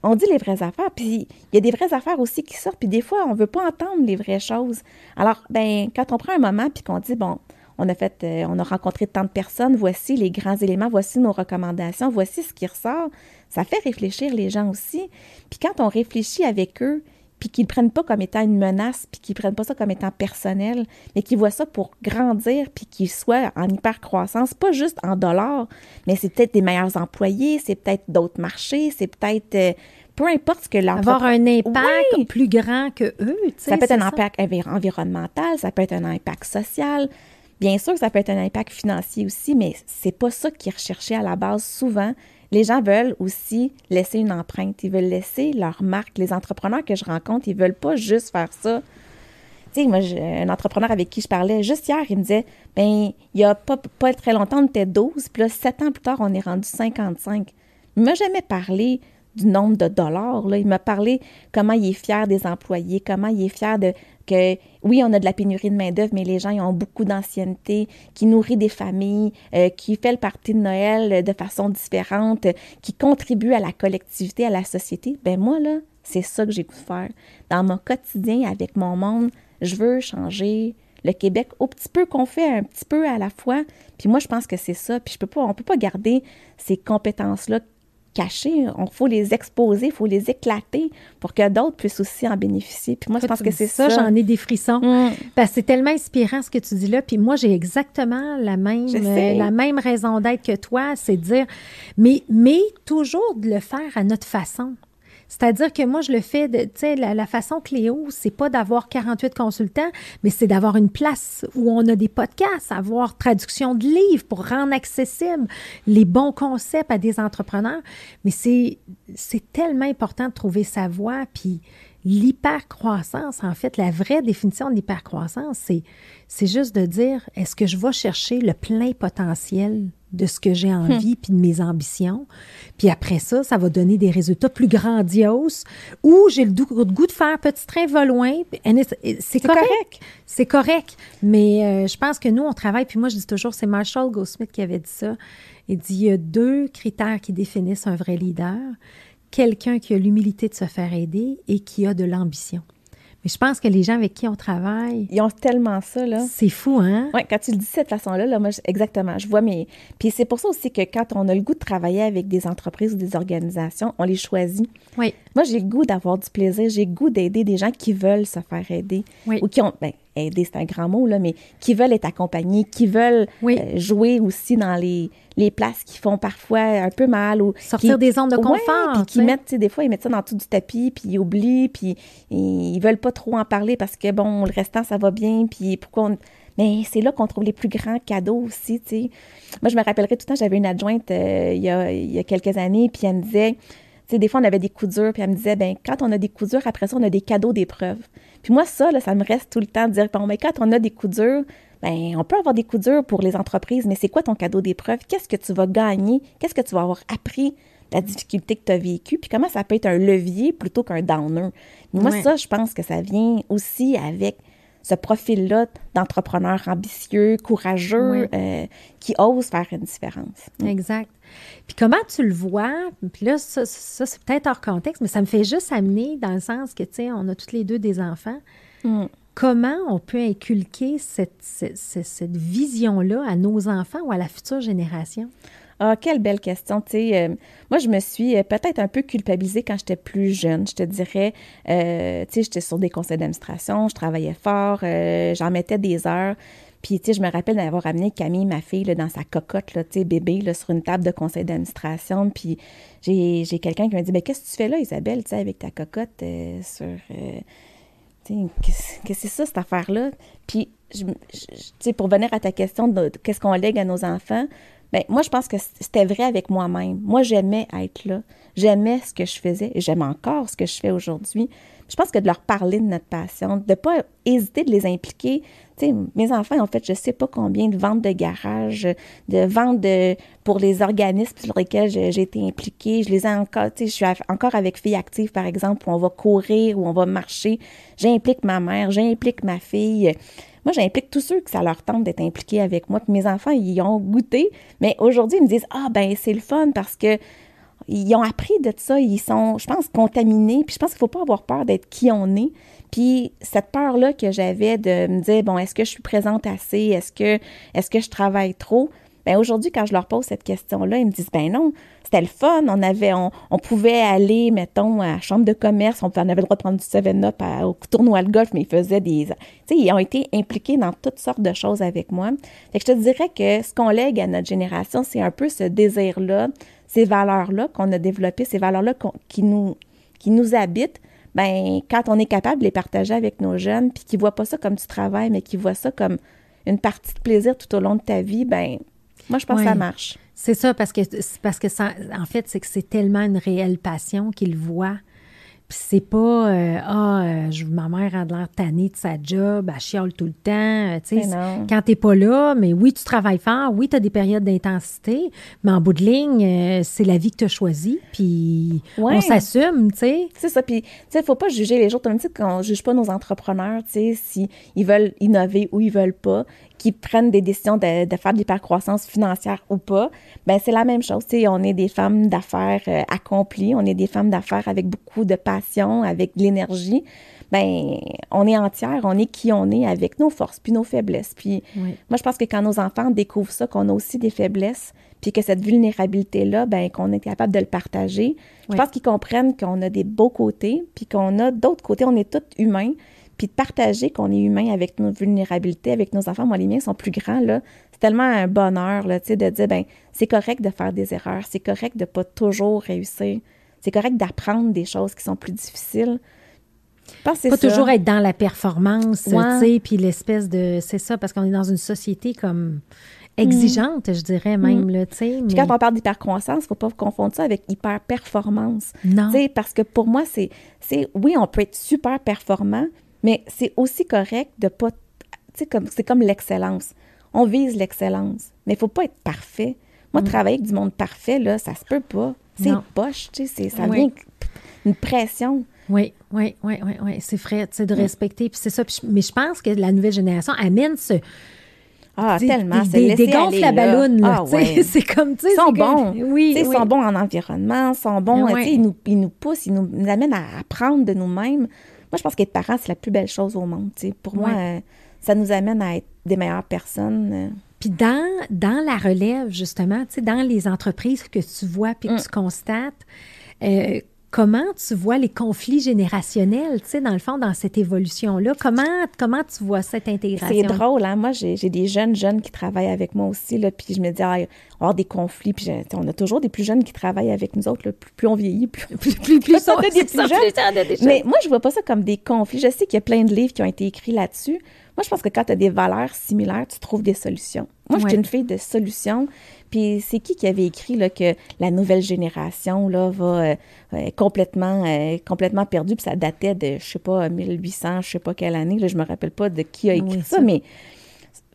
on dit les vraies affaires, puis il y a des vraies affaires aussi qui sortent, puis des fois, on ne veut pas entendre les vraies choses. Alors, ben, quand on prend un moment, puis qu'on dit, bon, on a fait, euh, on a rencontré tant de personnes, voici les grands éléments, voici nos recommandations, voici ce qui ressort, ça fait réfléchir les gens aussi. Puis quand on réfléchit avec eux, puis qu'ils ne prennent pas comme étant une menace, puis qu'ils ne prennent pas ça comme étant personnel, mais qu'ils voient ça pour grandir, puis qu'ils soient en hyper-croissance, pas juste en dollars, mais c'est peut-être des meilleurs employés, c'est peut-être d'autres marchés, c'est peut-être... Euh, peu importe ce que l'entreprise... Avoir un impact plus grand que eux, tu sais, Ça peut être un impact environnemental, ça peut être un impact social, Bien sûr que ça peut être un impact financier aussi, mais c'est pas ça qui est recherché à la base souvent les gens veulent aussi laisser une empreinte. Ils veulent laisser leur marque. Les entrepreneurs que je rencontre, ils veulent pas juste faire ça. Tu sais, moi, un entrepreneur avec qui je parlais juste hier, il me disait, ben il y a pas, très longtemps, on était 12, puis là, sept ans plus tard, on est rendu 55. Il m'a jamais parlé du nombre de dollars. Il m'a parlé comment il est fier des employés, comment il est fier de que, oui, on a de la pénurie de main-d'œuvre, mais les gens ils ont beaucoup d'ancienneté, qui nourrit des familles, euh, qui fait le parti de Noël de façon différente, qui contribue à la collectivité, à la société. Ben moi, là, c'est ça que j'ai goût de faire. Dans mon quotidien, avec mon monde, je veux changer le Québec au petit peu qu'on fait, un petit peu à la fois. Puis moi, je pense que c'est ça. Puis je peux pas, on peut pas garder ces compétences-là cachées. Il faut les exposer, il faut les éclater pour que d'autres puissent aussi en bénéficier. Puis moi, je pense que c'est ça. J'en ai des frissons. Mm. Parce que c'est tellement inspirant ce que tu dis là. Puis moi, j'ai exactement la même, euh, la même raison d'être que toi, c'est de dire, mais, mais toujours de le faire à notre façon. C'est-à-dire que moi, je le fais, tu sais, la, façon Cléo, c'est pas d'avoir 48 consultants, mais c'est d'avoir une place où on a des podcasts, avoir traduction de livres pour rendre accessibles les bons concepts à des entrepreneurs. Mais c'est, c'est tellement important de trouver sa voie, puis l'hypercroissance, en fait, la vraie définition de l'hypercroissance, c'est, c'est juste de dire, est-ce que je vais chercher le plein potentiel de ce que j'ai envie, hmm. puis de mes ambitions? Puis après ça, ça va donner des résultats plus grandioses ou j'ai le goût de faire petit train va loin. C'est correct. C'est correct. Mais euh, je pense que nous, on travaille, puis moi, je dis toujours, c'est Marshall Goldsmith qui avait dit ça. Il dit, il y a deux critères qui définissent un vrai leader. Quelqu'un qui a l'humilité de se faire aider et qui a de l'ambition. Mais je pense que les gens avec qui on travaille. Ils ont tellement ça, là. C'est fou, hein? Oui, quand tu le dis de cette façon-là, là, moi, exactement. Je vois mes. Puis c'est pour ça aussi que quand on a le goût de travailler avec des entreprises ou des organisations, on les choisit. Oui. Moi, j'ai le goût d'avoir du plaisir, j'ai le goût d'aider des gens qui veulent se faire aider. Oui. Ou qui ont. Ben, aider, c'est un grand mot, là, mais qui veulent être accompagnés, qui veulent euh, jouer aussi dans les, les places qui font parfois un peu mal. ou Sortir des zones de confort. puis qui mettent, des fois, ils mettent ça dans tout du tapis, puis ils oublient, puis ils veulent pas trop en parler parce que, bon, le restant, ça va bien, puis pourquoi Mais c'est là qu'on trouve les plus grands cadeaux aussi, tu sais. Moi, je me rappellerai tout le temps, j'avais une adjointe euh, il, y a, il y a quelques années, puis elle me disait sais, des fois, on avait des coups durs, puis elle me disait, ben quand on a des coups durs, après ça, on a des cadeaux d'épreuve. Puis moi, ça, là, ça me reste tout le temps de dire, bon, mais quand on a des coups durs, ben on peut avoir des coups durs pour les entreprises, mais c'est quoi ton cadeau d'épreuve? Qu'est-ce que tu vas gagner? Qu'est-ce que tu vas avoir appris la difficulté que tu as vécue, puis comment ça peut être un levier plutôt qu'un downer? Moi, ça, je pense que ça vient aussi avec ce profil-là d'entrepreneur ambitieux, courageux, euh, qui ose faire une différence. Mm. Exact. Puis comment tu le vois, puis là, ça, c'est peut-être hors contexte, mais ça me fait juste amener dans le sens que, tu sais, on a toutes les deux des enfants. Mm. Comment on peut inculquer cette, cette, cette vision-là à nos enfants ou à la future génération? Ah, quelle belle question. Tu sais, euh, moi, je me suis euh, peut-être un peu culpabilisée quand j'étais plus jeune. Je te dirais, euh, tu sais, j'étais sur des conseils d'administration, je travaillais fort, j'en mettais des heures. Puis, tu sais, je me rappelle d'avoir amené Camille, ma fille, dans sa cocotte, là, tu sais, bébé, là, sur une table de conseil d'administration. Puis, j'ai, quelqu'un qui m'a dit, mais qu'est-ce que tu fais là, Isabelle, tu sais, avec ta cocotte sur... qu'est-ce que c'est ça, cette affaire-là? Puis, tu sais, pour venir à ta question de qu'est-ce qu'on lègue à nos enfants, Bien, moi, je pense que c'était vrai avec moi-même. Moi, j'aimais être là. J'aimais ce que je faisais et j'aime encore ce que je fais aujourd'hui. Je pense que de leur parler de notre passion, de ne pas hésiter de les impliquer. Tu sais, mes enfants ont fait je ne sais pas combien de ventes de garage, de ventes de, pour les organismes sur lesquels j'ai été impliquée. Je les ai encore, tu sais, je suis encore avec Filles Actives, par exemple, où on va courir, où on va marcher. J'implique ma mère, j'implique ma fille. Moi, j'implique tous ceux que ça leur tente d'être impliqués avec moi. Puis mes enfants, ils ont goûté, mais aujourd'hui, ils me disent Ah, ben c'est le fun parce que ils ont appris de ça. Ils sont, je pense, contaminés. Puis je pense qu'il ne faut pas avoir peur d'être qui on est. Puis cette peur-là que j'avais de me dire Bon, est-ce que je suis présente assez? Est-ce que, est-ce que je travaille trop Bien, aujourd'hui, quand je leur pose cette question-là, ils me disent Ben non, c'était le fun. On avait, on, pouvait aller, mettons, à la chambre de commerce. On, avait le droit de prendre du 7-up au tournoi de golf, mais ils faisaient des. Tu sais, ils ont été impliqués dans toutes sortes de choses avec moi. Fait que je te dirais que ce qu'on lègue à notre génération, c'est un peu ce désir-là, ces valeurs-là qu'on a développées, ces valeurs-là qui, nous, qui nous habitent. Ben, quand on est capable de les partager avec nos jeunes, puis qu'ils ne voient pas ça comme du travail, mais qu'ils voient ça comme une partie de plaisir tout au long de ta vie, ben moi, je pense que ça marche. C'est ça, parce que, parce que ça, en fait, c'est que c'est tellement une réelle passion qu'il voit. Puis c'est pas euh, ah euh, je ma mère a l'air tannée de sa job, elle chiale tout le temps, euh, tu sais quand t'es pas là, mais oui tu travailles fort, oui tu as des périodes d'intensité, mais en bout de ligne c'est la vie que tu as choisie, puis on s'assume, tu sais. C'est ça puis tu sais faut pas juger les autres, même si on juge pas nos entrepreneurs, tu sais si ils veulent innover ou ils veulent pas, qui prennent des décisions de, de faire de l'hypercroissance financière ou pas, ben c'est la même chose. on est des femmes d'affaires euh, accomplies, on est des femmes d'affaires avec beaucoup de passion, avec de l'énergie. Ben, on est entière, on est qui on est avec nos forces puis nos faiblesses. Puis moi, je pense que quand nos enfants découvrent ça, qu'on a aussi des faiblesses, puis que cette vulnérabilité-là, ben, qu'on est capable de le partager, je pense qu'ils comprennent qu'on a des beaux côtés, puis qu'on a d'autres côtés, on est tous humains, puis de partager qu'on est humain avec nos vulnérabilités, avec nos enfants. Moi, les miens sont plus grands, là. C'est tellement un bonheur, là, tu sais, de dire, ben c'est correct de faire des erreurs, c'est correct de pas toujours réussir, c'est correct d'apprendre des choses qui sont plus difficiles. Pas toujours être dans la performance, tu sais, puis l'espèce de... C'est ça, parce qu'on est dans une société comme exigeante, je dirais même, mm. là, tu sais. Puis quand on parle d'hypercroissance, il faut pas confondre ça avec hyper-performance. Non. Tu sais, parce que pour moi, c'est... Oui, on peut être super performant, mais c'est aussi correct de pas. Tu sais, comme, c'est comme l'excellence. On vise l'excellence, mais il faut pas être parfait. Moi, mm. travailler avec du monde parfait, là, ça se peut pas. C'est poche, tu sais, ça vient une pression. Oui, oui, oui, oui, oui. C'est vrai, tu sais, de mm. respecter. Puis c'est ça. mais je pense que la nouvelle génération amène ce. Ah, tellement. Des, gonfles à ballon, là. Ah, C'est comme, tu sais. Ils sont bons. Oui, Ils sont bons en environnement, ils sont bons. Ils, nous, ils nous poussent, ils nous, nous amènent à apprendre de nous-mêmes. Moi, je pense qu'être parent, c'est la plus belle chose au monde. Pour moi, euh, ça nous amène à être des meilleures personnes. Euh. Puis dans, dans la relève, justement, dans les entreprises que tu vois puis que mm. tu constates, euh, comment tu vois les conflits générationnels, tu sais, dans le fond, dans cette évolution-là? Comment, comment tu vois cette intégration? C'est drôle, hein? Moi, j'ai des jeunes jeunes qui travaillent avec moi aussi, là, puis je me dis, ah, avoir des conflits, puis on a toujours des plus jeunes qui travaillent avec nous autres, plus, on vieillit, plus, plus, plus, plus on des plus jeunes. Mais moi, je vois pas ça comme des conflits. Je sais qu'il y a plein de livres qui ont été écrits là-dessus. Moi, je pense que quand tu as des valeurs similaires, tu trouves des solutions. Moi, je suis une fille de solutions. Puis c'est qui qui avait écrit là, que la nouvelle génération là, va euh, euh, complètement, euh, complètement perdue? Puis ça datait de, je sais pas, 1800, je sais pas quelle année. Là, je me rappelle pas de qui a écrit ça, mais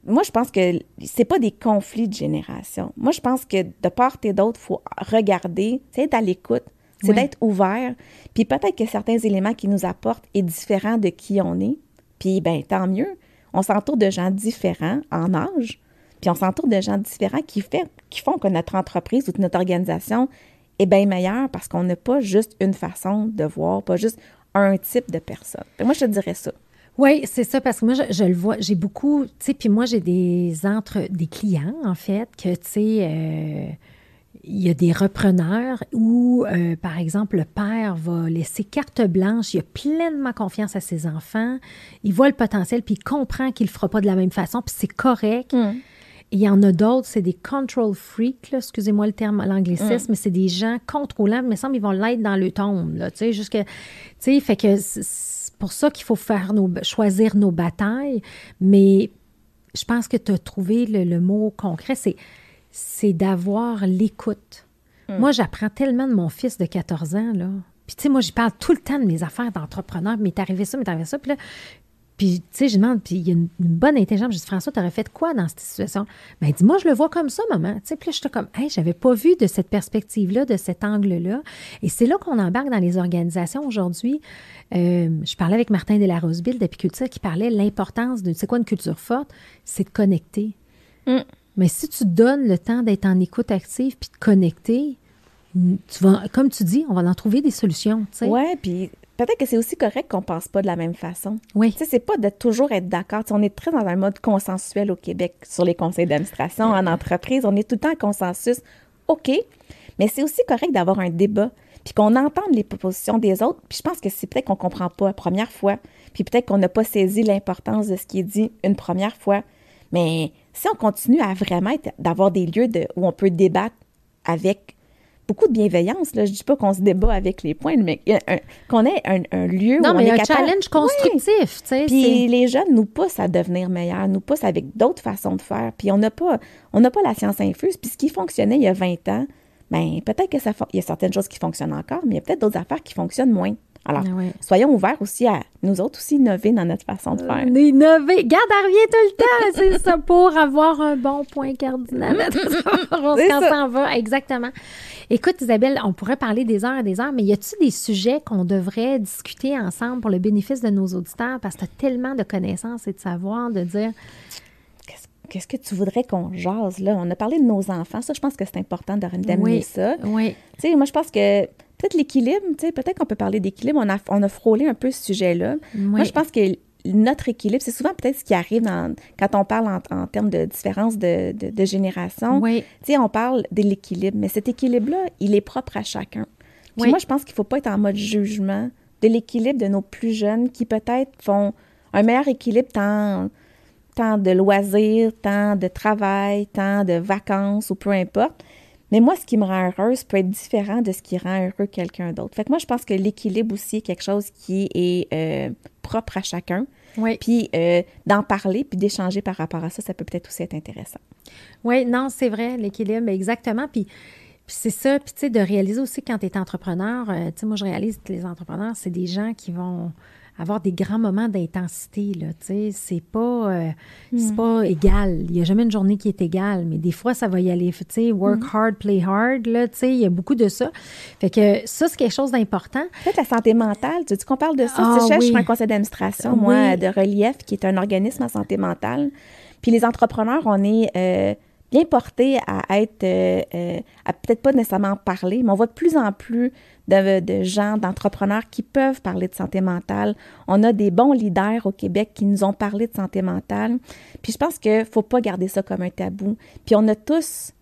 moi, je pense que c'est pas des conflits de génération. Moi, je pense que de part et d'autre, il faut regarder, c'est être à l'écoute, c'est d'être ouvert. Puis peut-être que certains éléments qui nous apportent est différent de qui on est. Puis, ben tant mieux. On s'entoure de gens différents en âge, puis on s'entoure de gens différents qui, fait, qui font que notre entreprise ou notre organisation est bien meilleure parce qu'on n'a pas juste une façon de voir, pas juste un type de personne. moi, je te dirais ça. Oui, c'est ça, parce que moi, je, le vois, j'ai beaucoup, tu sais, puis moi, j'ai des entre, des clients, en fait, que, tu sais, euh, il y a des repreneurs où, euh, par exemple, le père va laisser carte blanche, il a pleinement confiance à ses enfants, il voit le potentiel, puis il comprend qu'il ne le fera pas de la même façon, puis c'est correct. Mm. Il y en a d'autres, c'est des control freaks, excusez-moi le terme, l'anglicisme, mm. mais c'est des gens contrôlants, mais semble ils vont l'être dans le tombe, tu sais, jusque, tu sais, fait que pour ça qu'il faut faire nos, choisir nos batailles. Mais je pense que tu as trouvé le, mot concret, c'est, c'est d'avoir l'écoute. Hmm. Moi, j'apprends tellement de mon fils de 14 ans, là. Puis, tu sais, moi, je parle tout le temps de mes affaires d'entrepreneur. Mais t'es arrivé ça, mais t'es arrivé ça. Puis là, puis, tu sais, je demande, puis il y a une, bonne intelligence. Je dis, François, t'aurais fait quoi dans cette situation? Ben, dis-moi, je le vois comme ça, maman. Tu sais, puis là, j'étais comme, hey, j'avais pas vu de cette perspective-là, de cet angle-là. Et c'est là qu'on embarque dans les organisations aujourd'hui. Euh, je parlais avec Martin de la Roseville d'Apiculture qui parlait de l'importance de, c'est quoi une culture forte? C'est de connecter. Mm. Mais si tu donnes le temps d'être en écoute active puis de connecter, tu vas, comme tu dis, on va en trouver des solutions. Oui, puis peut-être que c'est aussi correct qu'on pense pas de la même façon. Oui. Tu sais, c'est pas de toujours être d'accord. on est très dans un mode consensuel au Québec sur les conseils d'administration, en entreprise. On est tout le temps en consensus. OK. Mais c'est aussi correct d'avoir un débat, puis qu'on entende les propositions des autres. Puis je pense que c'est peut-être qu'on comprend pas la première fois, puis peut-être qu'on n'a pas saisi l'importance de ce qui est dit une première fois. Mais si on continue à vraiment d'avoir des lieux de, où on peut débattre avec beaucoup de bienveillance. Là. Je dis pas qu'on se débat avec les points, mais qu'on ait un, lieu non, où mais on un challenge constructif. Puis les jeunes nous poussent à devenir meilleurs, nous poussent avec d'autres façons de faire. Puis on n'a pas, on pas la science infuse. Puis ce qui fonctionnait il y a 20 ans, ben peut-être que ça, il y a certaines choses qui fonctionnent encore, mais il y a peut-être d'autres affaires qui fonctionnent moins. Alors, ah soyons ouverts aussi à nous autres aussi innover dans notre façon de faire. Euh, innover. Garde, à rien tout le temps. C'est ça pour avoir un bon point cardinal. on s'en va. Exactement. Écoute, Isabelle, on pourrait parler des heures et des heures, mais y a-t-il des sujets qu'on devrait discuter ensemble pour le bénéfice de nos auditeurs? Parce que tu as tellement de connaissances et de savoir, de dire qu'est-ce que tu voudrais qu'on jase là? On a parlé de nos enfants. Ça, je pense que c'est important d'amener ça. Oui. Tu sais, moi, je pense que peut-être l'équilibre, tu sais, peut-être qu'on peut parler d'équilibre. On a, on a frôlé un peu ce sujet-là. Moi, je pense que notre équilibre, c'est souvent peut-être ce qui arrive quand on parle en, termes de différence de, de, génération. Oui. Tu sais, on parle de l'équilibre, mais cet équilibre-là, il est propre à chacun. Puis moi, je pense qu'il ne faut pas être en mode jugement de l'équilibre de nos plus jeunes qui peut-être font un meilleur équilibre tant, tant de loisirs, tant de travail, tant de vacances ou peu importe. Mais moi, ce qui me rend heureuse peut être différent de ce qui rend heureux quelqu'un d'autre. Fait que moi, je pense que l'équilibre aussi est quelque chose qui est euh, propre à chacun. Oui. Puis euh, d'en parler, puis d'échanger par rapport à ça, ça peut peut-être aussi être intéressant. Oui, non, c'est vrai, l'équilibre, exactement. Puis, c'est ça, puis tu sais, de réaliser aussi quand tu es entrepreneur, euh, tu sais, moi, je réalise que les entrepreneurs, c'est des gens qui vont avoir des grands moments d'intensité, là, c'est pas, euh, mm. pas égal. Il n'y a jamais une journée qui est égale, mais des fois, ça va y aller, work mm. hard, play hard, là, il y a beaucoup de ça. Fait que ça, c'est quelque chose d'important. Peut-être la santé mentale, tu dis qu'on parle de ça? Ah, je suis un conseil d'administration, moi, de Relief, qui est un organisme en santé mentale. Puis les entrepreneurs, on est... Euh, bien portés à être, euh, à peut-être pas nécessairement parler, mais on voit de plus en plus de, gens, d'entrepreneurs qui peuvent parler de santé mentale. On a des bons leaders au Québec qui nous ont parlé de santé mentale. Puis je pense qu'il ne faut pas garder ça comme un tabou. Puis on a tous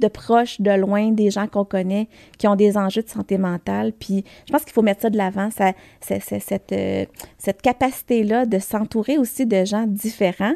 de proches, de loin, des gens qu'on connaît qui ont des enjeux de santé mentale. Puis je pense qu'il faut mettre ça de l'avant, euh, cette capacité-là de s'entourer aussi de gens différents.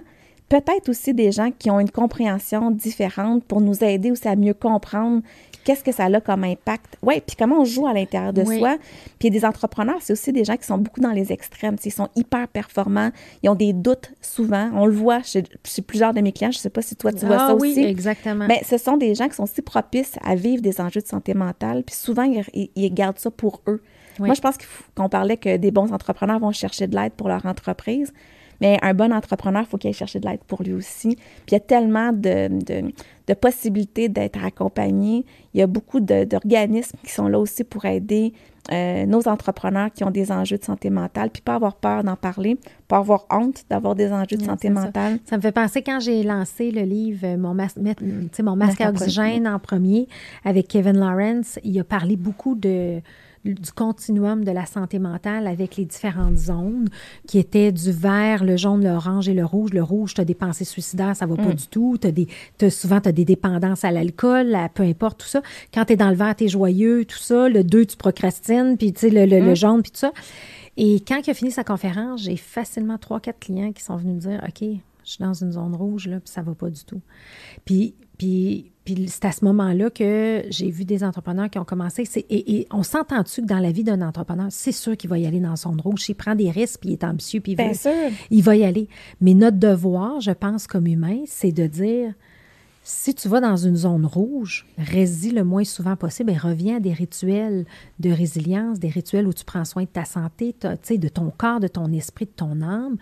Peut-être aussi des gens qui ont une compréhension différente pour nous aider aussi à mieux comprendre qu'est-ce que ça a comme impact? Oui, puis comment on joue à l'intérieur de soi. Puis des entrepreneurs, c'est aussi des gens qui sont beaucoup dans les extrêmes. Ils sont hyper performants. Ils ont des doutes souvent. On le voit chez, plusieurs de mes clients. Je ne sais pas si toi, tu vois ah ça oui, aussi. exactement. Mais ce sont des gens qui sont si propices à vivre des enjeux de santé mentale. Puis souvent, ils, gardent ça pour eux. Moi, je pense qu'on parlait que des bons entrepreneurs vont chercher de l'aide pour leur entreprise. Mais un bon entrepreneur, il faut qu'il aille chercher de l'aide pour lui aussi. Puis il y a tellement de, de, de possibilités d'être accompagné. Il y a beaucoup d'organismes qui sont là aussi pour aider euh, nos entrepreneurs qui ont des enjeux de santé mentale, puis pas avoir peur d'en parler, pas avoir honte d'avoir des enjeux de santé mentale. Ça. me fait penser quand j'ai lancé le livre euh, Mon, mas mon masque à oxygène en premier avec Kevin Lawrence, il a parlé beaucoup de du continuum de la santé mentale avec les différentes zones qui étaient du vert, le jaune, l'orange et le rouge. Le rouge, tu as des pensées suicidaires, ça va pas mm. du tout. As des, souvent, tu as des dépendances à l'alcool, peu importe tout ça. Quand tu es dans le vert, tu es joyeux, tout ça. Le 2, tu procrastines, puis tu sais, le, le, mm. jaune, puis tout ça. Et quand il a fini sa conférence, j'ai facilement trois, quatre clients qui sont venus me dire OK, je suis dans une zone rouge, là, puis ça va pas du tout. Puis, puis puis c'est à ce moment-là que j'ai vu des entrepreneurs qui ont commencé. Et, on s'entend-tu que dans la vie d'un entrepreneur, c'est sûr qu'il va y aller dans son rouge. Il prend des risques, puis il est ambitieux, puis il, Bien sûr. il va y aller. Mais notre devoir, je pense, comme humain, c'est de dire si tu vas dans une zone rouge, réside le moins souvent possible et reviens à des rituels de résilience, des rituels où tu prends soin de ta santé, de ton corps, de ton esprit, de ton âme.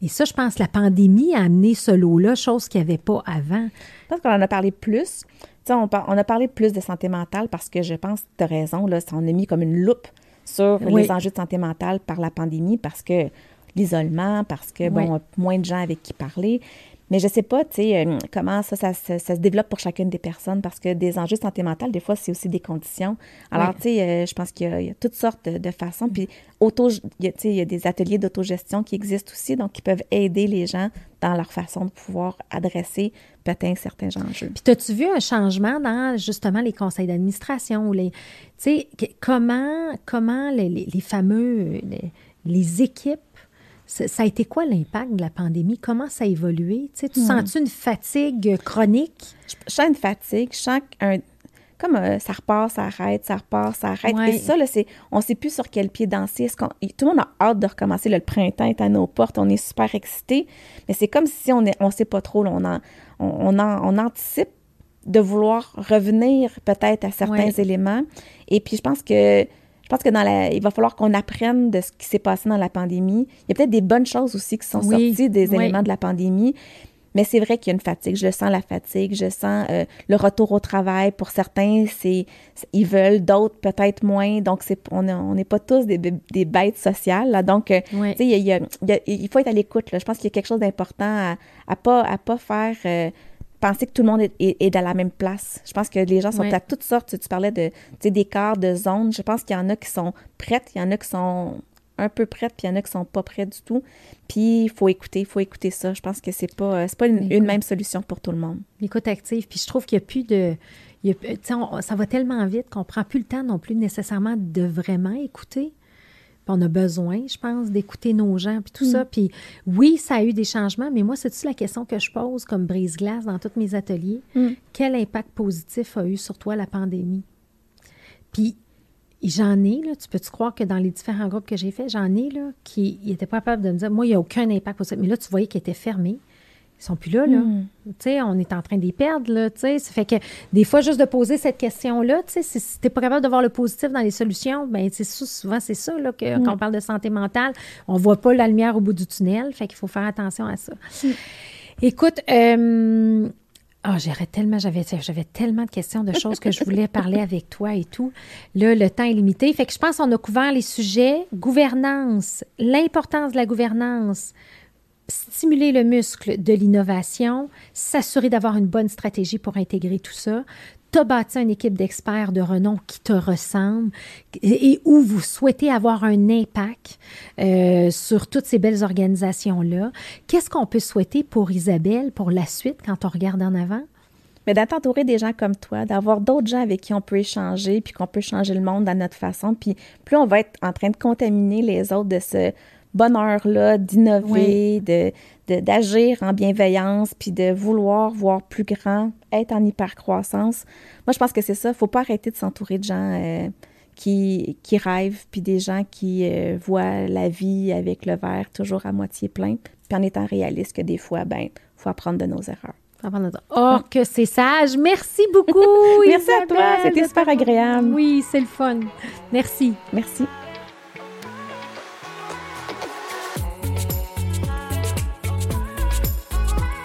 Et ça, je pense la pandémie a amené ce lot-là, chose qu'il n'y avait pas avant. Je pense qu'on en a parlé plus. On, on, a parlé plus de santé mentale parce que je pense que tu as raison, là, on a mis comme une loupe sur les enjeux de santé mentale par la pandémie parce que l'isolement, parce que, bon, moins de gens avec qui parler. Mais je sais pas, tu sais, euh, comment ça ça, se développe pour chacune des personnes parce que des enjeux de santé mentale, des fois, c'est aussi des conditions. Alors, tu sais, euh, je pense qu'il y, a toutes sortes de, façons. Puis, auto, tu sais, il y a des ateliers d'autogestion qui existent aussi, donc qui peuvent aider les gens dans leur façon de pouvoir adresser peut-être certains enjeux. Puis, as-tu vu un changement dans, justement, les conseils d'administration ou les... Tu sais, comment, comment les, les, fameux... les équipes ça a été quoi l'impact de la pandémie? Comment ça a évolué? Tu, hmm. sens-tu une fatigue chronique? Je, sens une fatigue. Je sens un, comme euh, ça repart, ça arrête, ça repart, ça arrête. Et ça, là, c'est, on ne sait plus sur quel pied danser. tout le monde a hâte de recommencer. le printemps est à nos portes. On est super excités. Mais c'est comme si on ne on sait pas trop. on, on, on, anticipe de vouloir revenir peut-être à certains éléments. Et puis, je pense que je pense que dans la, il va falloir qu'on apprenne de ce qui s'est passé dans la pandémie. Il y a peut-être des bonnes choses aussi qui sont sorties des éléments de la pandémie. Mais c'est vrai qu'il y a une fatigue. Je sens la fatigue, je sens euh, le retour au travail. Pour certains, c'est ils veulent, d'autres peut-être moins. Donc, c'est on n'est pas tous des, des, bêtes sociales. Là. Donc, euh, tu sais, il, il, faut être à l'écoute. Je pense qu'il y a quelque chose d'important à, à pas à pas faire euh, penser que tout le monde est, dans la même place. Je pense que les gens sont à toutes sortes. Tu parlais de d'écarts, de zones. Je pense qu'il y en a qui sont prêtes, il y en a qui sont un peu prêtes, puis il y en a qui sont pas prêtes du tout. Puis il faut écouter, il faut écouter ça. Je pense que c'est pas euh, pas une, même solution pour tout le monde. L'écoute active. Puis je trouve qu'il n'y a plus de ça va tellement vite qu'on prend plus le temps non plus nécessairement de vraiment écouter on a besoin, je pense, d'écouter nos gens, puis tout ça. Mm. Puis oui, ça a eu des changements, mais moi, c'est-tu la question que je pose comme brise-glace dans tous mes ateliers? Mm. Quel impact positif a eu sur toi la pandémie? Puis j'en ai, là, tu peux-tu croire que dans les différents groupes que j'ai faits, j'en ai, là, qui n'étaient pas capables de me dire, moi, il n'y a aucun impact positif. Mais là, tu voyais qu'ils étaient fermés. Ils sont plus là, là. Hmm. Tu sais, on est en train d'y perdre, là, tu sais. Ça fait que des fois, juste de poser cette question-là, tu sais, si t'es pas capable de voir le positif dans les solutions, ben souvent, c'est ça, là, que, hmm. quand on parle de santé mentale, on voit pas la lumière au bout du tunnel, fait qu'il faut faire attention à ça. Hmm. Écoute, euh, Oh, j'aurais tellement, j'avais, j'avais tellement de questions, de choses que je voulais parler avec toi et tout. Là, le temps est limité. Fait que je pense qu'on a couvert les sujets gouvernance, l'importance de la gouvernance, stimuler le muscle de l'innovation, s'assurer d'avoir une bonne stratégie pour intégrer tout ça. Tu bâti une équipe d'experts de renom qui te ressemble et, où vous souhaitez avoir un impact euh, sur toutes ces belles organisations-là. Qu'est-ce qu'on peut souhaiter pour Isabelle pour la suite quand on regarde en avant? mais d'entourer des gens comme toi, d'avoir d'autres gens avec qui on peut échanger, puis qu'on peut changer le monde à notre façon. Puis plus on va être en train de contaminer les autres de ce bonheur-là d'innover, de d'agir en bienveillance, puis de vouloir voir plus grand, être en hypercroissance. Moi, je pense que c'est ça. Il ne faut pas arrêter de s'entourer de gens euh, qui, qui rêvent, puis des gens qui euh, voient la vie avec le verre toujours à moitié plein, puis en étant réaliste que des fois, ben, faut apprendre de nos erreurs. Oh, que c'est sage. Merci beaucoup. Merci à toi. C'était super agréable. Oui, c'est le fun. Merci. Merci.